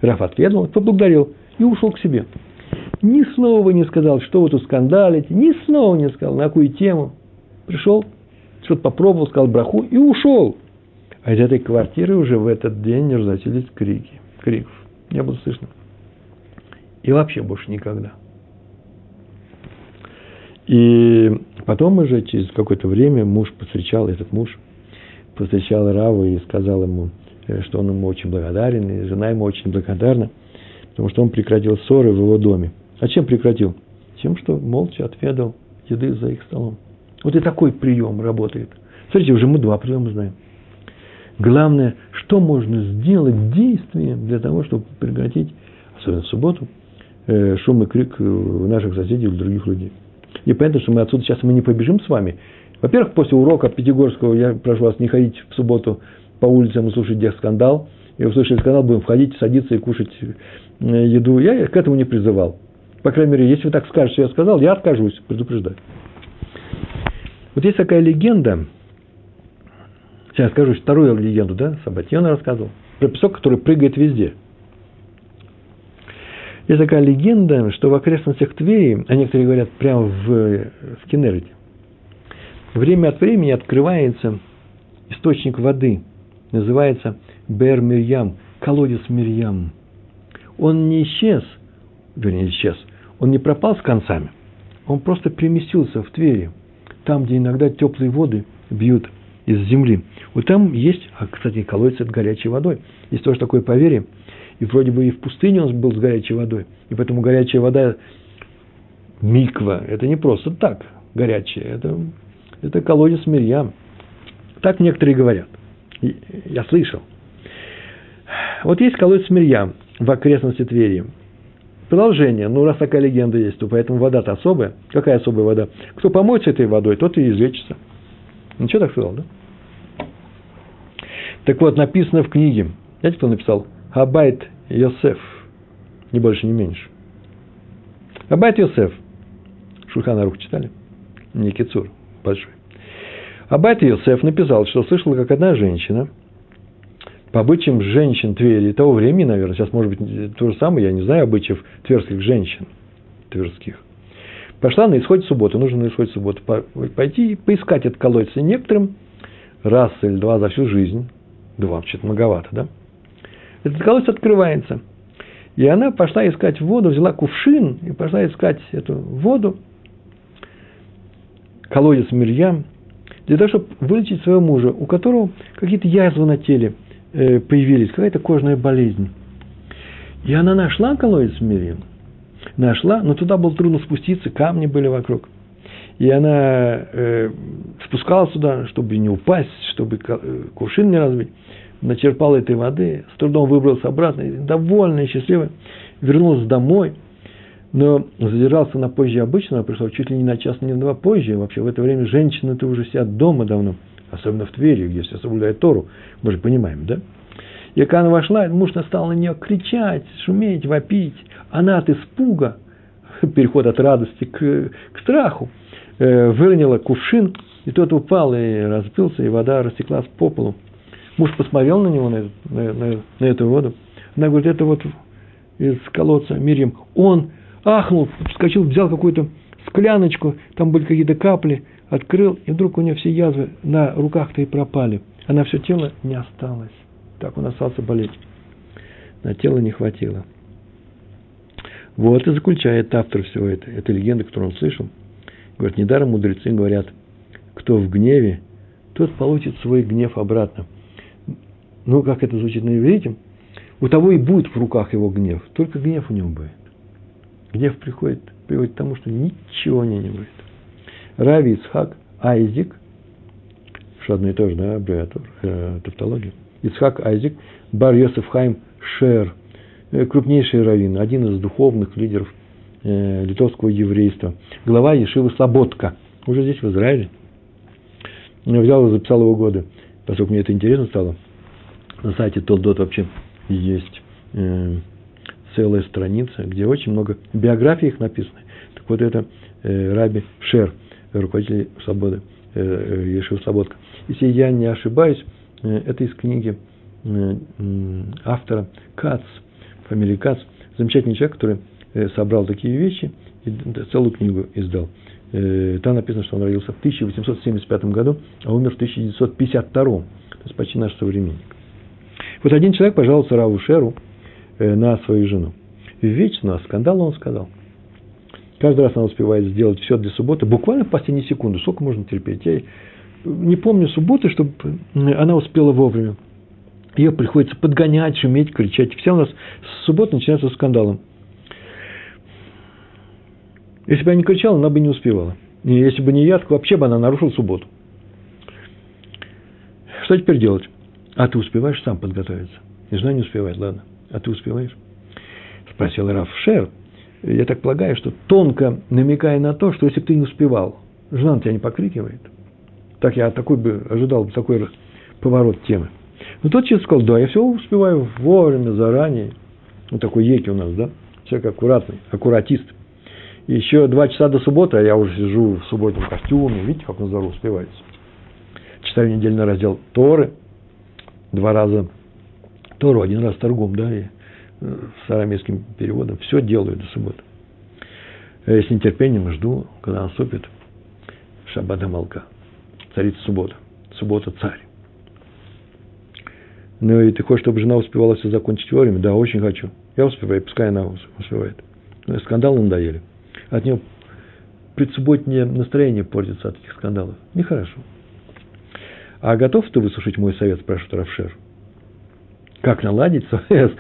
Раф ответил, поблагодарил и ушел к себе. Ни слова не сказал, что вы тут скандалите, ни слова не сказал, на какую тему. Пришел, что-то попробовал, сказал браху и ушел. А из этой квартиры уже в этот день разносились крики, криков. Не было слышно. И вообще больше никогда. И потом уже через какое-то время муж повстречал, этот муж повстречал Раву и сказал ему, э, что он ему очень благодарен, и жена ему очень благодарна, потому что он прекратил ссоры в его доме. А чем прекратил? Тем, что молча отведал еды за их столом. Вот и такой прием работает. Смотрите, уже мы два приема знаем. Главное, что можно сделать действием для того, чтобы прекратить, особенно в субботу, шум и крик у наших соседей или других людей. И понятно, что мы отсюда сейчас мы не побежим с вами. Во-первых, после урока Пятигорского я прошу вас не ходить в субботу по улицам и слушать где скандал. И услышали скандал, будем входить, садиться и кушать э, еду. Я к этому не призывал. По крайней мере, если вы так скажете, что я сказал, я откажусь, предупреждаю. Вот есть такая легенда, сейчас скажу вторую легенду, да, Сабатьон рассказывал, про песок, который прыгает везде. Есть такая легенда, что в окрестностях Твери, а некоторые говорят прямо в, в Кеннерите, время от времени открывается источник воды, называется Бер Мирьям, колодец Мирьям. Он не исчез, вернее, исчез, он не пропал с концами, он просто переместился в Твери – там, где иногда теплые воды бьют из земли. Вот там есть, а, кстати, колодец с горячей водой. Есть тоже такое поверье. И вроде бы и в пустыне он был с горячей водой. И поэтому горячая вода, миква, это не просто так горячая. Это, это колодец Мирьям. Так некоторые говорят. Я слышал. Вот есть колодец Мирьям в окрестности Твери. Продолжение. Ну, раз такая легенда есть, то поэтому вода-то особая. Какая особая вода? Кто помоется этой водой, тот и излечится. Ничего так сказал, да? Так вот, написано в книге. Знаете, кто написал? Абайт Йосеф. Не больше, не меньше. Абайт Йосеф. Шульхана Рух читали? Не Кицур, большой. Абайт Йосеф написал, что слышал, как одна женщина – по обычаям женщин Твери того времени, наверное, сейчас может быть то же самое, я не знаю обычаев тверских женщин, тверских. Пошла на исходе субботы, нужно на исходе субботы пойти и поискать этот колодец. И некоторым раз или два за всю жизнь, два, что-то многовато, да? Этот колодец открывается. И она пошла искать воду, взяла кувшин и пошла искать эту воду, колодец Мирьям, для того, чтобы вылечить своего мужа, у которого какие-то язвы на теле – Э, появились, какая-то кожная болезнь. И она нашла колодец Мирьям. Нашла, но туда было трудно спуститься, камни были вокруг. И она э, спускалась туда, чтобы не упасть, чтобы э, кувшин не разбить. Начерпала этой воды, с трудом выбралась обратно, довольная, счастливая, вернулась домой, но задержался на позже обычного, пришел чуть ли не на час, не на два позже. Вообще в это время женщины-то уже сидят дома давно – особенно в Твери, где все соблюдают Тору, мы же понимаем, да? И когда она вошла, муж стал на нее кричать, шуметь, вопить. Она от испуга, переход от радости к, к страху, э, выронила кувшин, и тот упал и разбился, и вода растеклась по полу. Муж посмотрел на него, на, на, на, на эту воду. Она говорит, это вот из колодца Мирьям. Он ахнул, вскочил, взял какую-то скляночку, там были какие-то капли, открыл, и вдруг у нее все язвы на руках-то и пропали. А на все тело не осталось. Так он остался болеть. На тело не хватило. Вот и заключает автор всего это. Это легенда, которую он слышал. Говорит, недаром мудрецы говорят, кто в гневе, тот получит свой гнев обратно. Ну, как это звучит на иврите? У того и будет в руках его гнев, только гнев у него будет. Гнев приходит, приводит к тому, что ничего у него не будет. Рави Ицхак Айзик, что одно и то же, да, аббревиатура, э, тавтология. Ицхак Айзик, Бар Йосеф Хайм Шер, э, крупнейший раввин, один из духовных лидеров э, литовского еврейства, глава Ешивы Слободка, уже здесь, в Израиле. Я взял и записал его годы, поскольку мне это интересно стало. На сайте Толдот вообще есть э, целая страница, где очень много биографий их написано. Так вот это э, Раби Шер – руководитель свободы, э, Ешив Слободка. Если я не ошибаюсь, э, это из книги э, автора Кац, фамилии Кац, замечательный человек, который собрал такие вещи и целую книгу издал. Там написано, что он родился в 1875 году, а умер в 1952, то есть почти наш современник. Вот один человек пожаловался Раву Шеру на свою жену. Вечно скандал он сказал – Каждый раз она успевает сделать все для субботы, буквально в последнюю секунду. Сколько можно терпеть? Ей не помню субботы, чтобы она успела вовремя. Ее приходится подгонять, шуметь, кричать. Вся у нас суббота начинается скандалом. Если бы я не кричал, она бы не успевала. И если бы не я, то вообще бы она нарушила субботу. Что теперь делать? А ты успеваешь сам подготовиться? И жена не успевает, ладно. А ты успеваешь? Спросил Раф Шер. Я так полагаю, что тонко намекая на то, что если бы ты не успевал, жена на тебя не покрикивает. Так я такой бы ожидал такой поворот темы. Но тот человек сказал, да, я все успеваю вовремя, заранее. Вот такой еки у нас, да? Человек аккуратный, аккуратист. Еще два часа до субботы, а я уже сижу в субботнем костюме. Видите, как на здорово успевается. Читаю недельный раздел Торы. Два раза Тору, один раз торгум, да, и э, с арамейским переводом. Все делаю до субботы. Я с нетерпением жду, когда наступит Шаббат Амалка. Царица суббота. Суббота царь. Ну и ты хочешь, чтобы жена успевала все закончить вовремя? Да, очень хочу. Я успеваю, пускай она успевает. Ну, скандалы надоели. От него предсубботнее настроение портится от этих скандалов. Нехорошо. А готов ты выслушать мой совет, спрашивает Равшер? Как наладить свое,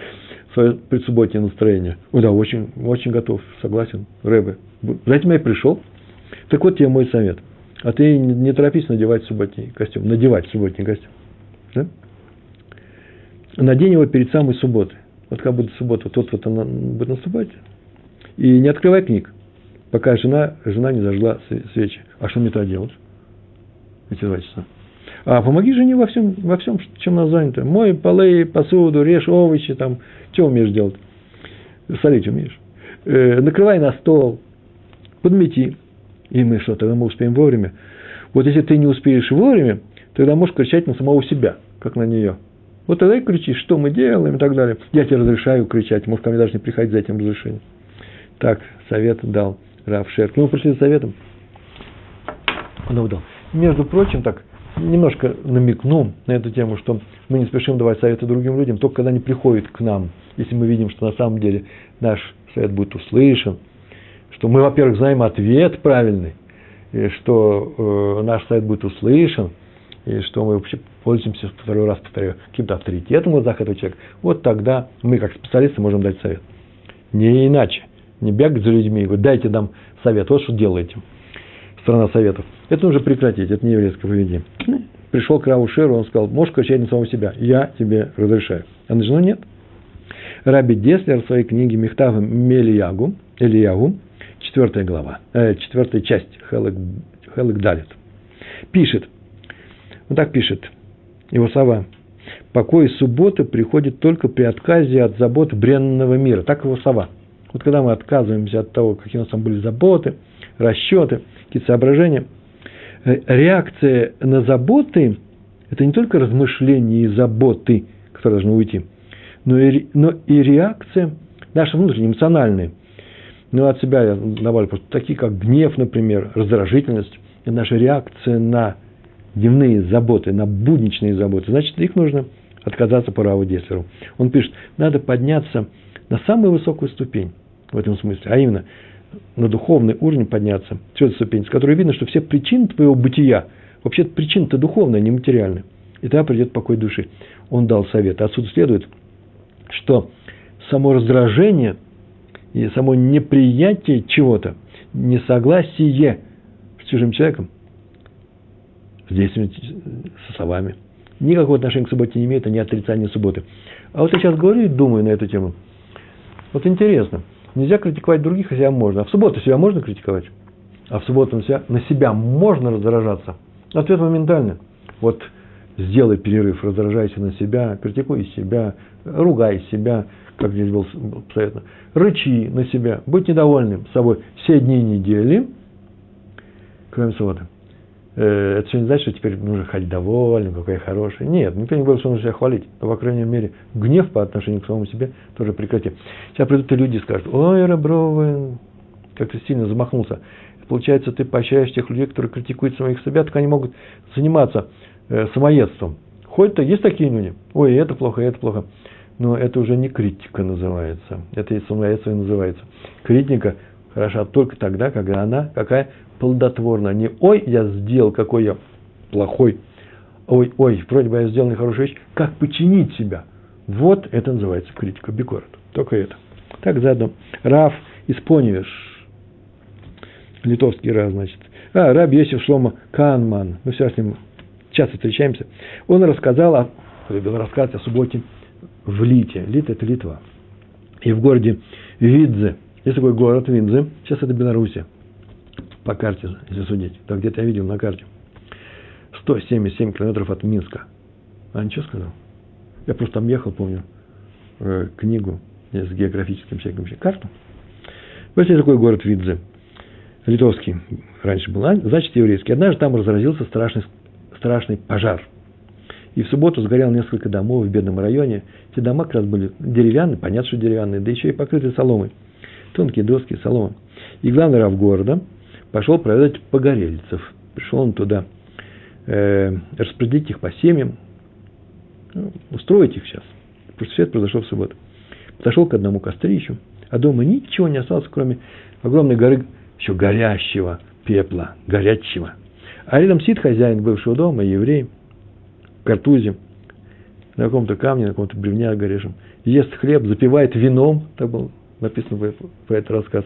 свое предсубботнее настроение? О, да, очень, очень готов, согласен, Рэбе. За этим я пришел. Так вот тебе мой совет. А ты не торопись надевать субботний костюм, надевать субботний костюм. Да? надень его перед самой субботой. Вот как будет суббота, тот вот она будет наступать. И не открывай книг, пока жена, жена не зажгла свечи. А что мне тогда делать? Эти два часа. А помоги жене во всем, во всем, чем она занята. Мой полы, посуду, режь овощи, там, что умеешь делать? Солить умеешь. Э, накрывай на стол, подмети. И мы что, тогда мы успеем вовремя. Вот если ты не успеешь вовремя, тогда можешь кричать на самого себя, как на нее. Вот тогда и кричишь, что мы делаем и так далее. Я тебе разрешаю кричать, может, ко мне даже не приходить за этим разрешением. Так, совет дал Раф Шер. К нему пришли за советом. Он его дал. Между прочим, так, немножко намекну на эту тему, что мы не спешим давать советы другим людям, только когда они приходят к нам, если мы видим, что на самом деле наш совет будет услышан, что мы, во-первых, знаем ответ правильный, и что э, наш совет будет услышан – и что мы вообще пользуемся, второй раз повторяю, каким-то авторитетом в глазах этого человека, вот тогда мы, как специалисты, можем дать совет. Не иначе. Не бегать за людьми и говорить, дайте нам совет, вот что делаете. Страна советов. Это нужно прекратить, это не еврейское поведение. Пришел к Раву Шеру, он сказал, можешь кричать на самого себя, я тебе разрешаю. А на жену нет. Раби Деслер в своей книге Мехтава Мелиягу, Элиягу, четвертая глава, э, четвертая часть, Хелек, Хелек Далит, пишет, он так пишет, его слова. Покой субботы приходит только при отказе от забот бренного мира. Так его слова. Вот когда мы отказываемся от того, какие у нас там были заботы, расчеты, какие-то соображения, э, реакция на заботы – это не только размышления и заботы, которые должны уйти, но и, но и реакция наша внутренняя, эмоциональная. Ну, от себя я добавлю просто такие, как гнев, например, раздражительность, и наша реакция на дневные заботы, на будничные заботы, значит, их нужно отказаться по Раву Деслеру. Он пишет, надо подняться на самую высокую ступень в этом смысле, а именно на духовный уровень подняться, четвертая ступень, с которой видно, что все причины твоего бытия, вообще причина-то духовная, не материальная, и тогда придет покой души. Он дал совет. Отсюда следует, что само раздражение и само неприятие чего-то, несогласие с чужим человеком – с действиями, со словами. Никакого отношения к субботе не имеет, а не отрицание субботы. А вот я сейчас говорю и думаю на эту тему. Вот интересно, нельзя критиковать других, а себя можно. А в субботу себя можно критиковать? А в субботу на себя, на себя можно раздражаться? Ответ моментальный. Вот сделай перерыв, раздражайся на себя, критикуй себя, ругай себя, как здесь было советно, рычи на себя, будь недовольным собой все дни недели, кроме субботы. Э, это все не значит, что теперь нужно ходить довольным, какой я хороший. Нет, никто не говорит, что нужно себя хвалить. Но, по крайней мере, гнев по отношению к самому себе тоже прекрати. Сейчас придут и люди и скажут, ой, Рабровый, как ты сильно замахнулся. Получается, ты поощряешь тех людей, которые критикуют самих себя, так они могут заниматься э, самоедством. Хоть-то есть такие люди, ой, это плохо, это плохо. Но это уже не критика называется. Это и самоедство и называется. Критика хороша только тогда, когда она какая плодотворна. Не «Ой, я сделал, какой я плохой. Ой, ой, вроде бы я сделал нехорошую вещь. Как починить себя? Вот это называется критика Бикорот. Только это. Так заодно. Раф из. Литовский Раф, значит. А, Раб Йосиф Шлома Канман. Мы все с ним часто встречаемся. Он рассказал, о, любил рассказать о субботе в Лите. Лит – это Литва. И в городе Видзе. Есть такой город Видзе. Сейчас это Белоруссия. По карте, если судить. Так где-то я видел на карте. 177 километров от Минска. А ничего сказал? Я просто там ехал, помню, э, книгу с географическим всяким карту. Вот есть такой город Видзе. Литовский раньше был, а, значит, еврейский. Однажды там разразился страшный, страшный пожар. И в субботу сгорел несколько домов в бедном районе. Эти дома как раз были деревянные, понятно, что деревянные, да еще и покрыты соломой. Тонкие доски, солома. И главный рав города пошел проведать погорельцев. Пришел он туда э, распределить их по семьям, ну, устроить их сейчас. Все это произошло в субботу. Подошел к одному кострищу, а дома ничего не осталось, кроме огромной горы еще горящего пепла, горячего. А рядом сидит хозяин бывшего дома, еврей, в картузе, на каком-то камне, на каком-то бревне горящем, ест хлеб, запивает вином, так было написано в, в этот рассказ,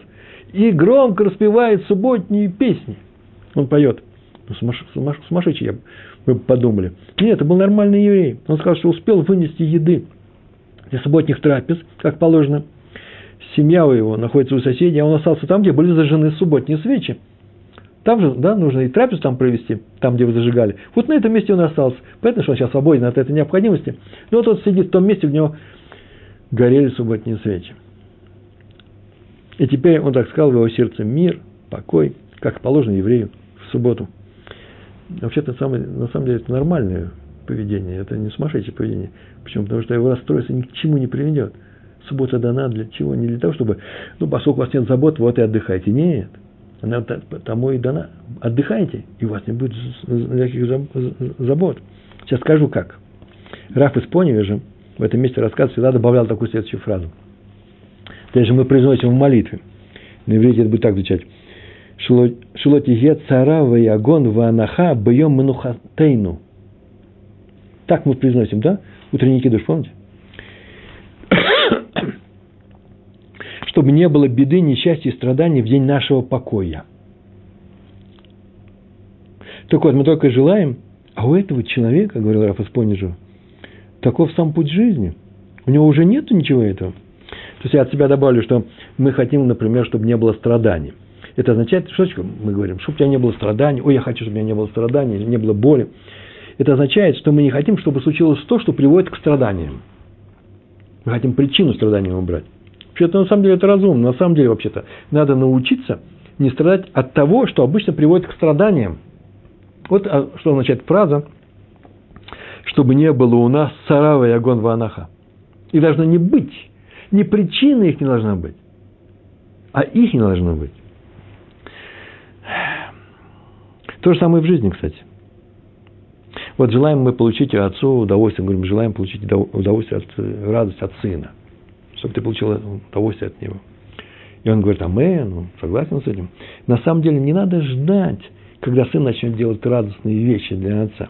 и громко распевает субботние песни. Он поет. Ну, сумаш, сумасшедший, я, мы подумали. Нет, это был нормальный еврей. Он сказал, что успел вынести еды для субботних трапез, как положено. Семья у его находится у соседей, а он остался там, где были зажжены субботние свечи. Там же, да, нужно и трапез там провести, там, где вы зажигали. Вот на этом месте он остался. Понятно, что он сейчас свободен от этой необходимости. Но вот он сидит в том месте, где у него горели субботние свечи. И теперь он так сказал в его сердце мир, покой, как положено еврею в субботу. Вообще-то на самом деле это нормальное поведение, это не сумасшедшее поведение. Почему? Потому что его расстройство ни к чему не приведет. Суббота дана для чего? Не для того, чтобы, ну, поскольку у вас нет забот, вот и отдыхайте. Нет. Она тому и дана. Отдыхайте, и у вас не будет никаких забот. Сейчас скажу как. Раф из Поневежа в этом месте рассказа всегда добавлял такую следующую фразу. Даже мы произносим в молитве. На иврите это будет так звучать. Шилотиге цара ваягон ванаха бьем манухатейну. Так мы произносим, да? Утренний кидуш, помните? Чтобы не было беды, несчастья и страданий в день нашего покоя. Так вот, мы только желаем, а у этого человека, говорил Раф Испонижу, таков сам путь жизни. У него уже нету ничего этого. То есть я от себя добавлю, что мы хотим, например, чтобы не было страданий. Это означает, что мы говорим, чтобы у тебя не было страданий, ой, я хочу, чтобы у меня не было страданий, не было боли. Это означает, что мы не хотим, чтобы случилось то, что приводит к страданиям. Мы хотим причину страдания убрать. Вообще-то, на самом деле, это разумно. На самом деле, вообще-то, надо научиться не страдать от того, что обычно приводит к страданиям. Вот а, что означает фраза, чтобы не было у нас царава и огонь ванаха. И должно не быть. Не причина их не должна быть, а их не должно быть. То же самое в жизни, кстати. Вот желаем мы получить отцу удовольствие, говорим, желаем получить удовольствие, от, радость от сына, чтобы ты получил удовольствие от него. И он говорит, амен, он согласен с этим. На самом деле не надо ждать, когда сын начнет делать радостные вещи для отца.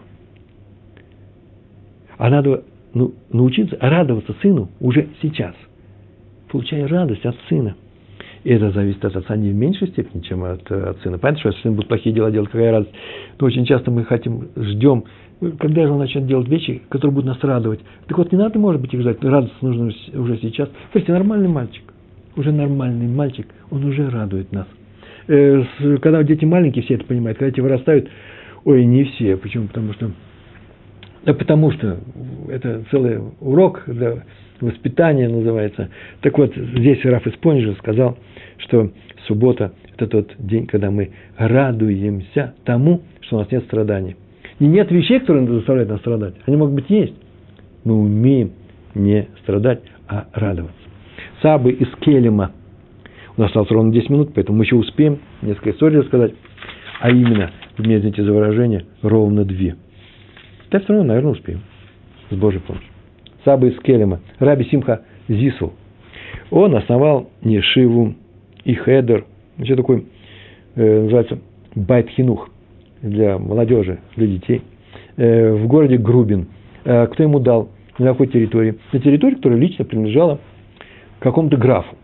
А надо ну, научиться радоваться сыну уже сейчас, получая радость от сына – и это зависит от отца не в меньшей степени, чем от, от сына. Понятно, что если сын будет плохие дела делать, какая радость. Но очень часто мы хотим, ждем, когда же он начнет делать вещи, которые будут нас радовать. Так вот, не надо, может быть, их ждать. Радость нужно уже сейчас. Смотрите, нормальный мальчик, уже нормальный мальчик, он уже радует нас. Э, когда дети маленькие, все это понимают. Когда эти вырастают, ой, не все. Почему? Потому что да потому что это целый урок для воспитания называется. Так вот, здесь Раф из Понежа сказал, что суббота – это тот день, когда мы радуемся тому, что у нас нет страданий. И нет вещей, которые заставляют нас страдать. Они могут быть есть. Мы умеем не страдать, а радоваться. Сабы из Келема. У нас осталось ровно 10 минут, поэтому мы еще успеем несколько историй рассказать. А именно, вы меня извините за выражение, ровно две. Да все равно, наверное, успеем. С Божьей помощью. Саба из Келема. Раби Симха Зисул. Он основал Нешиву и Хедер, что такой, э, называется Байт Хинух, для молодежи, для детей, э, в городе Грубин. Э, кто ему дал? На какой территории? На территории, которая лично принадлежала какому-то графу.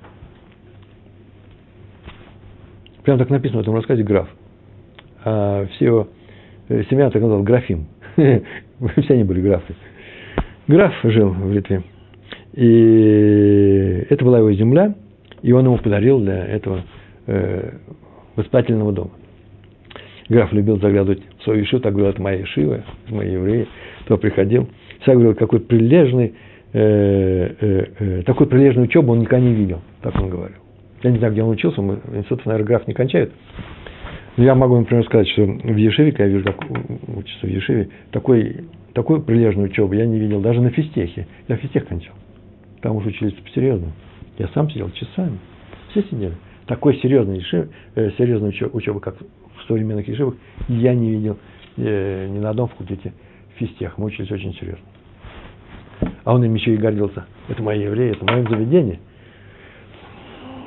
Прямо так написано в этом рассказе граф. А все его семья так называлась графим. Все они были графы. Граф жил в Литве. И это была его земля, и он ему подарил для этого э, воспитательного дома. Граф любил заглядывать в свою ишиву, так говорил, это моя ишива, мои евреи. Кто приходил, всегда говорил, какой прилежный, э, э, э, такой прилежный учебу он никогда не видел, так он говорил. Я не знаю, где он учился, мы институтов, наверное, граф не кончают. Я могу, например, сказать, что в Ешиве, когда я вижу, как учится в Ешиве, такой, такой прилежной учебы я не видел, даже на физтехе. Я физтех кончал. Там уже учились по-серьезному. Я сам сидел часами. Все сидели. Такой серьезной, ешив, э, серьезной учебы, как в современных ешивах, я не видел э, ни на одном факультете физтех. Мы учились очень серьезно. А он им еще и гордился. Это мои евреи, это мое заведение.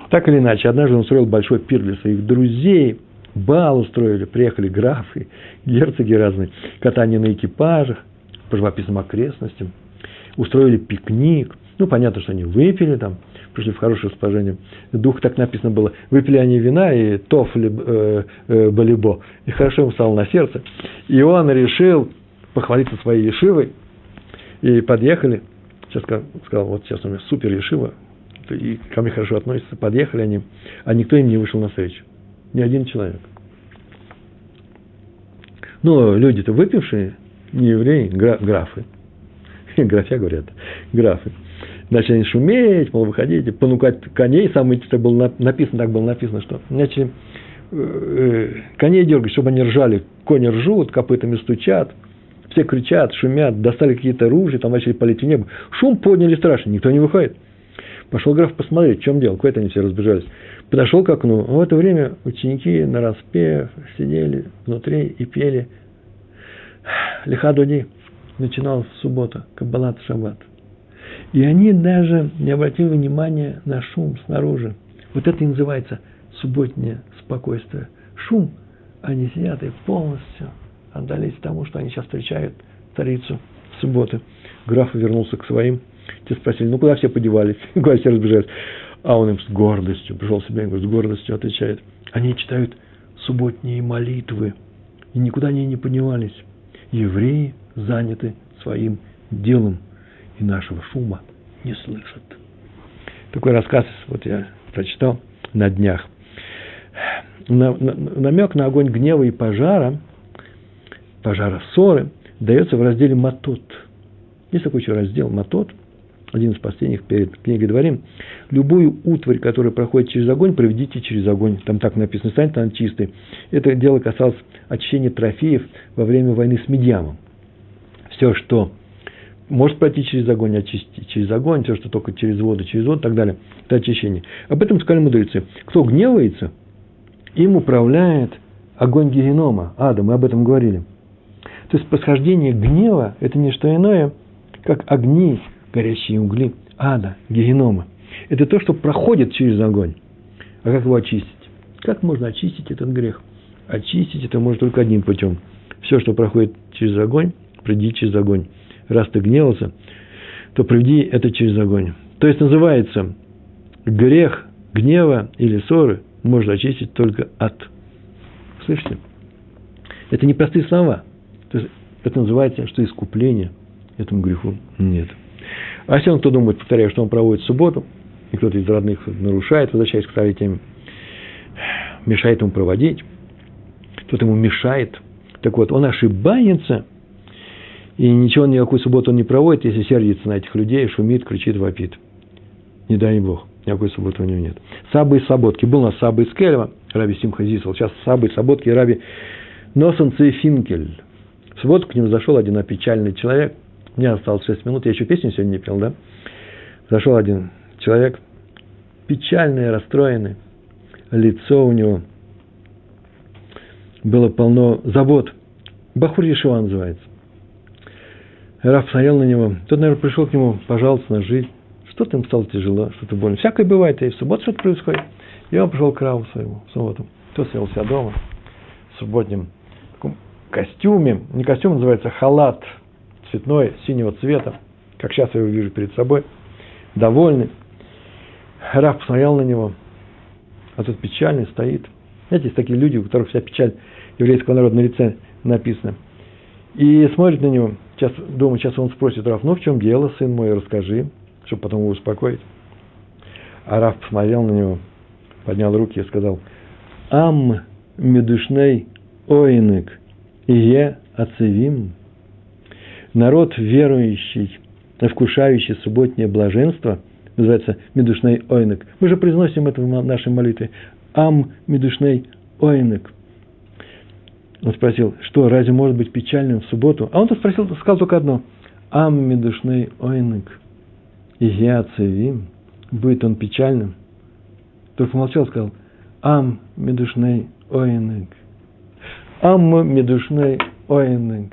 Так или иначе, однажды он устроил большой пир для своих друзей, бал устроили, приехали графы, герцоги разные, катание на экипажах по живописным окрестностям, устроили пикник. Ну, понятно, что они выпили там, пришли в хорошее расположение. Дух так написано было. Выпили они вина и тофли э, э, балибо. И хорошо ему стало на сердце. И он решил похвалиться своей ешивой. И подъехали. Сейчас сказал, вот сейчас у меня супер ешива, и ко мне хорошо относятся, подъехали они, а никто им не вышел на встречу. Ни один человек. Но люди-то выпившие, не евреи, графы. Графья говорят, графы. Начали шуметь, мол, выходите, понукать коней, самое так было написано, так было написано, что начали э, э, коней дергать, чтобы они ржали. Кони ржут, копытами стучат, все кричат, шумят, достали какие-то ружья, там начали полить в небо. Шум подняли страшно, никто не выходит. Пошел граф посмотреть, в чем дело, куда-то они все разбежались. Подошел к окну, а в это время ученики на распев сидели внутри и пели Лихадуди. Начиналась суббота, Каббалат Шаббат. И они даже не обратили внимания на шум снаружи. Вот это и называется субботнее спокойствие. Шум, они сидят и полностью отдались тому, что они сейчас встречают царицу субботы. Граф вернулся к своим – те спросили, ну куда все подевались, куда все разбежались? А он им с гордостью, пришел себе, с гордостью отвечает. Они читают субботние молитвы, и никуда они не поднимались. Евреи заняты своим делом, и нашего шума не слышат. Такой рассказ, вот я прочитал на днях. На, на, намек на огонь гнева и пожара, пожара ссоры, дается в разделе «Матот». Есть такой еще раздел «Матот», один из последних перед книгой Дворим, любую утварь, которая проходит через огонь, проведите через огонь. Там так написано, станет она чистой. Это дело касалось очищения трофеев во время войны с Медиамом. Все, что может пройти через огонь, очистить через огонь, все, что только через воду, через воду и так далее, это очищение. Об этом сказали мудрецы. Кто гневается, им управляет огонь генома, ада, мы об этом говорили. То есть, посхождение гнева – это не что иное, как огни, горящие угли ада, генома. Это то, что проходит через огонь. А как его очистить? Как можно очистить этот грех? Очистить это можно только одним путем. Все, что проходит через огонь, пройди через огонь. Раз ты гневался, то проведи это через огонь. То есть называется грех гнева или ссоры можно очистить только от. Слышите? Это не простые слова. То есть это называется, что искупления этому греху нет. А если он кто думает, повторяю, что он проводит субботу, и кто-то из родных нарушает, возвращаясь к старой теме, мешает ему проводить, кто-то ему мешает. Так вот, он ошибается, и ничего, никакую субботу он не проводит, если сердится на этих людей, шумит, кричит, вопит. Не дай бог, никакой субботы у него нет. Сабы и Саботки. Был у нас Сабы из Кельва, Раби Симха Зисел. Сейчас Сабы и Саботки и Раби Носен Цейфинкель. В субботу к нему зашел один опечальный человек – мне осталось 6 минут, я еще песню сегодня не пел, да? Зашел один человек, печальный, расстроенный, лицо у него было полно забот. Бахур Ешива называется. Раф посмотрел на него. Тот, наверное, пришел к нему пожаловаться на жизнь. Что-то им стало тяжело, что-то больно. Всякое бывает, и в субботу что-то происходит. И он пришел к Раву своему в субботу. Тот сел себя дома, в субботнем таком костюме, не костюм, называется халат цветной, синего цвета, как сейчас я его вижу перед собой, довольный. Раф посмотрел на него, а тут печальный стоит. Знаете, есть такие люди, у которых вся печаль еврейского народа на лице написана. И смотрит на него, сейчас, думаю, сейчас он спросит Раф, ну в чем дело, сын мой, расскажи, чтобы потом его успокоить. А Раф посмотрел на него, поднял руки и сказал, Ам медушней оинек, ие ацевим. Народ верующий, вкушающий субботнее блаженство, называется медушней ойнек. Мы же произносим это в нашей молитве. Ам медушней ойнек. Он спросил, что, разве может быть печальным в субботу? А он-то спросил, сказал только одно. Ам медушней ойнек. Я цевим. Будет он печальным. Только молчал, сказал, Ам медушней ойнек. Ам медушней ойнек.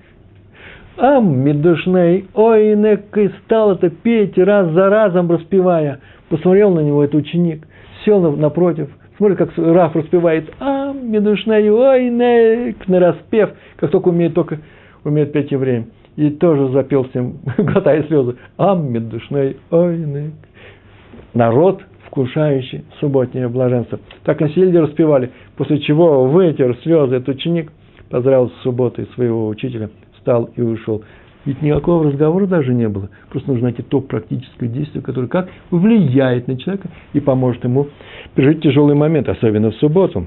Ам медушней ойнек. И стал это петь, раз за разом распевая. Посмотрел на него этот ученик, сел напротив, смотрит, как Раф распевает Ам медушней ойнек на распев, как только умеет, только умеет петь евреем. И тоже запел всем, глотая слезы. Ам медушней ойнек. Народ вкушающий субботнее блаженство. Так на сельде распевали, после чего вытер слезы этот ученик, поздравил с субботой своего учителя, встал и ушел. Ведь никакого разговора даже не было. Просто нужно найти то практическое действие, которое как влияет на человека и поможет ему пережить тяжелый момент, особенно в субботу.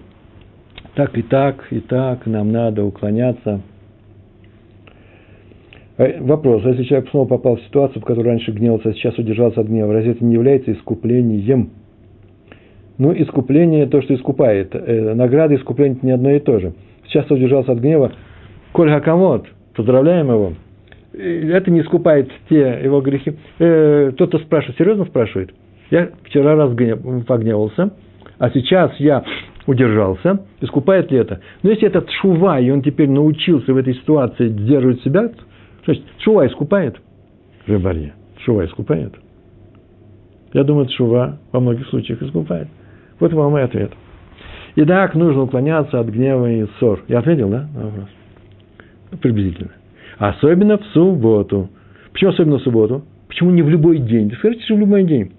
Так и так, и так нам надо уклоняться а, вопрос, а если человек снова попал в ситуацию, в которой раньше гневался, а сейчас удержался от гнева, разве это не является искуплением? Ну, искупление – то, что искупает. Э, награда искупления – это не одно и то же. Сейчас удержался от гнева. Коль Хакамот, поздравляем его. Это не искупает те его грехи. Э, кто-то спрашивает, серьезно спрашивает? Я вчера раз погневался, а сейчас я удержался, искупает ли это? Но если этот шува, и он теперь научился в этой ситуации сдерживать себя, то есть шува искупает? Рыбарье. Шува искупает? Я думаю, шува во многих случаях искупает. Вот вам и ответ. Итак, нужно уклоняться от гнева и ссор. Я ответил, да, на вопрос? Приблизительно. Особенно в субботу. Почему особенно в субботу? Почему не в любой день? Скажите, что в любой день.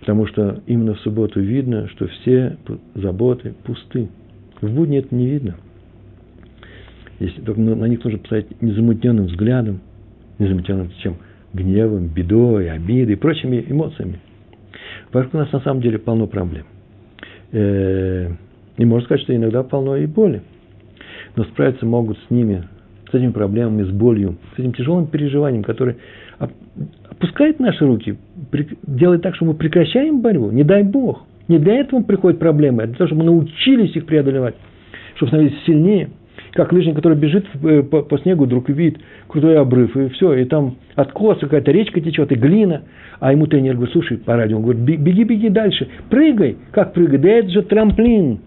Потому что именно в субботу видно, что все заботы пусты. В будни это не видно – если только на них нужно посмотреть незамутненным взглядом, незамутненным чем? Гневом, бедой, обидой и прочими эмоциями. Вокруг нас на самом деле полно проблем. Э, и можно сказать, что иногда полно и боли. Но справиться могут с ними, с этими проблемами, с болью, с этим тяжелым переживанием, которое опускает наши руки, делает так, что мы прекращаем борьбу. Не дай Бог. Не для этого приходят проблемы, а для того, чтобы мы научились их преодолевать, чтобы становились сильнее – как лыжник, который бежит э, по, по снегу, вдруг видит крутой обрыв, и все, и там откос, какая-то речка течет, и глина, а ему тренер говорит, слушай, по радио, он говорит, беги, беги дальше, прыгай, как прыгай, да это же трамплин,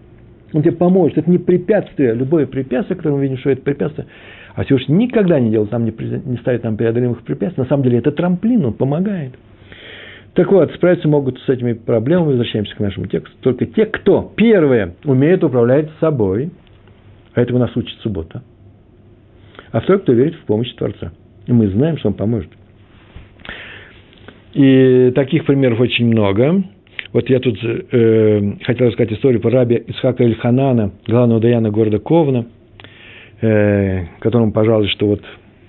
он тебе поможет, это не препятствие, любое препятствие, которое мы видим, что это препятствие, а Всевышний никогда не делает, там не, не ставит там преодолимых препятствий, на самом деле это трамплин, он помогает. Так вот, справиться могут с этими проблемами, возвращаемся к нашему тексту, только те, кто, первое, умеет управлять собой – а этому нас учит суббота. А второй, кто верит в помощь Творца. И мы знаем, что он поможет. И таких примеров очень много. Вот я тут э, хотел рассказать историю про раби Исхака Ильханана, главного даяна города Ковна, э, которому пожаловались, что вот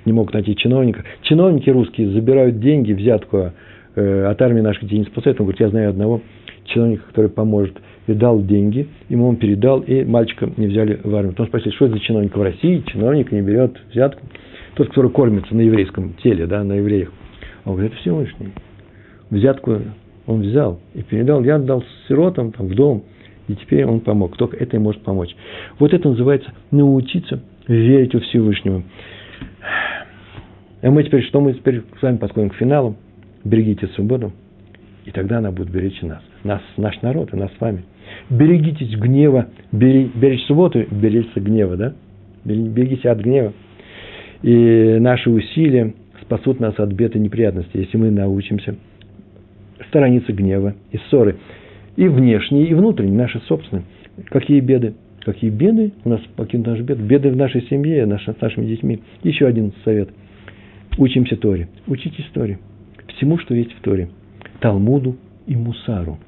не мог найти чиновника. Чиновники русские забирают деньги, взятку э, от армии наших детей не спасают. Он говорит, я знаю одного чиновника, который поможет и дал деньги, ему он передал, и мальчика не взяли в армию. Потом спросили, что это за чиновник в России? Чиновник не берет взятку. Тот, который кормится на еврейском теле, да, на евреях. Он говорит, это Всевышний. Взятку он взял и передал. Я отдал сиротам там, в дом, и теперь он помог. Только это и может помочь. Вот это называется научиться верить во Всевышнего. А мы теперь, что мы теперь с вами подходим к финалу? Берегите свободу, и тогда она будет беречь нас. Нас, наш народ и нас с вами берегитесь гнева, беречь субботу, беречься гнева, да? Берегитесь от гнева. И наши усилия спасут нас от бед и неприятностей, если мы научимся сторониться гнева и ссоры. И внешние, и внутренние, наши собственные. Какие беды? Какие беды у нас покинут наш бед, беды в нашей семье, наш, с нашими детьми. Еще один совет. Учимся Торе. Учитесь Торе. Всему, что есть в Торе. Талмуду и Мусару.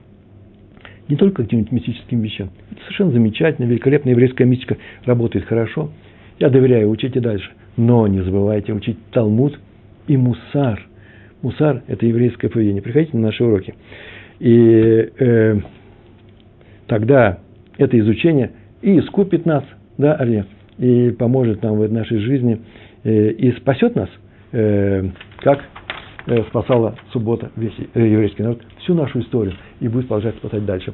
Не только каким-нибудь мистическим вещам. Это совершенно замечательно, великолепно. Еврейская мистика работает хорошо. Я доверяю, учите дальше. Но не забывайте учить Талмуд и Мусар. Мусар – это еврейское поведение. Приходите на наши уроки. И э, тогда это изучение и искупит нас, да, и поможет нам в нашей жизни, э, и спасет нас, э, как э, спасала суббота весь еврейский народ, всю нашу историю, и будет продолжать спасать дальше.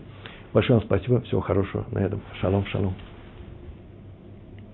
Большое вам спасибо, всего хорошего на этом. Шалом, шалом.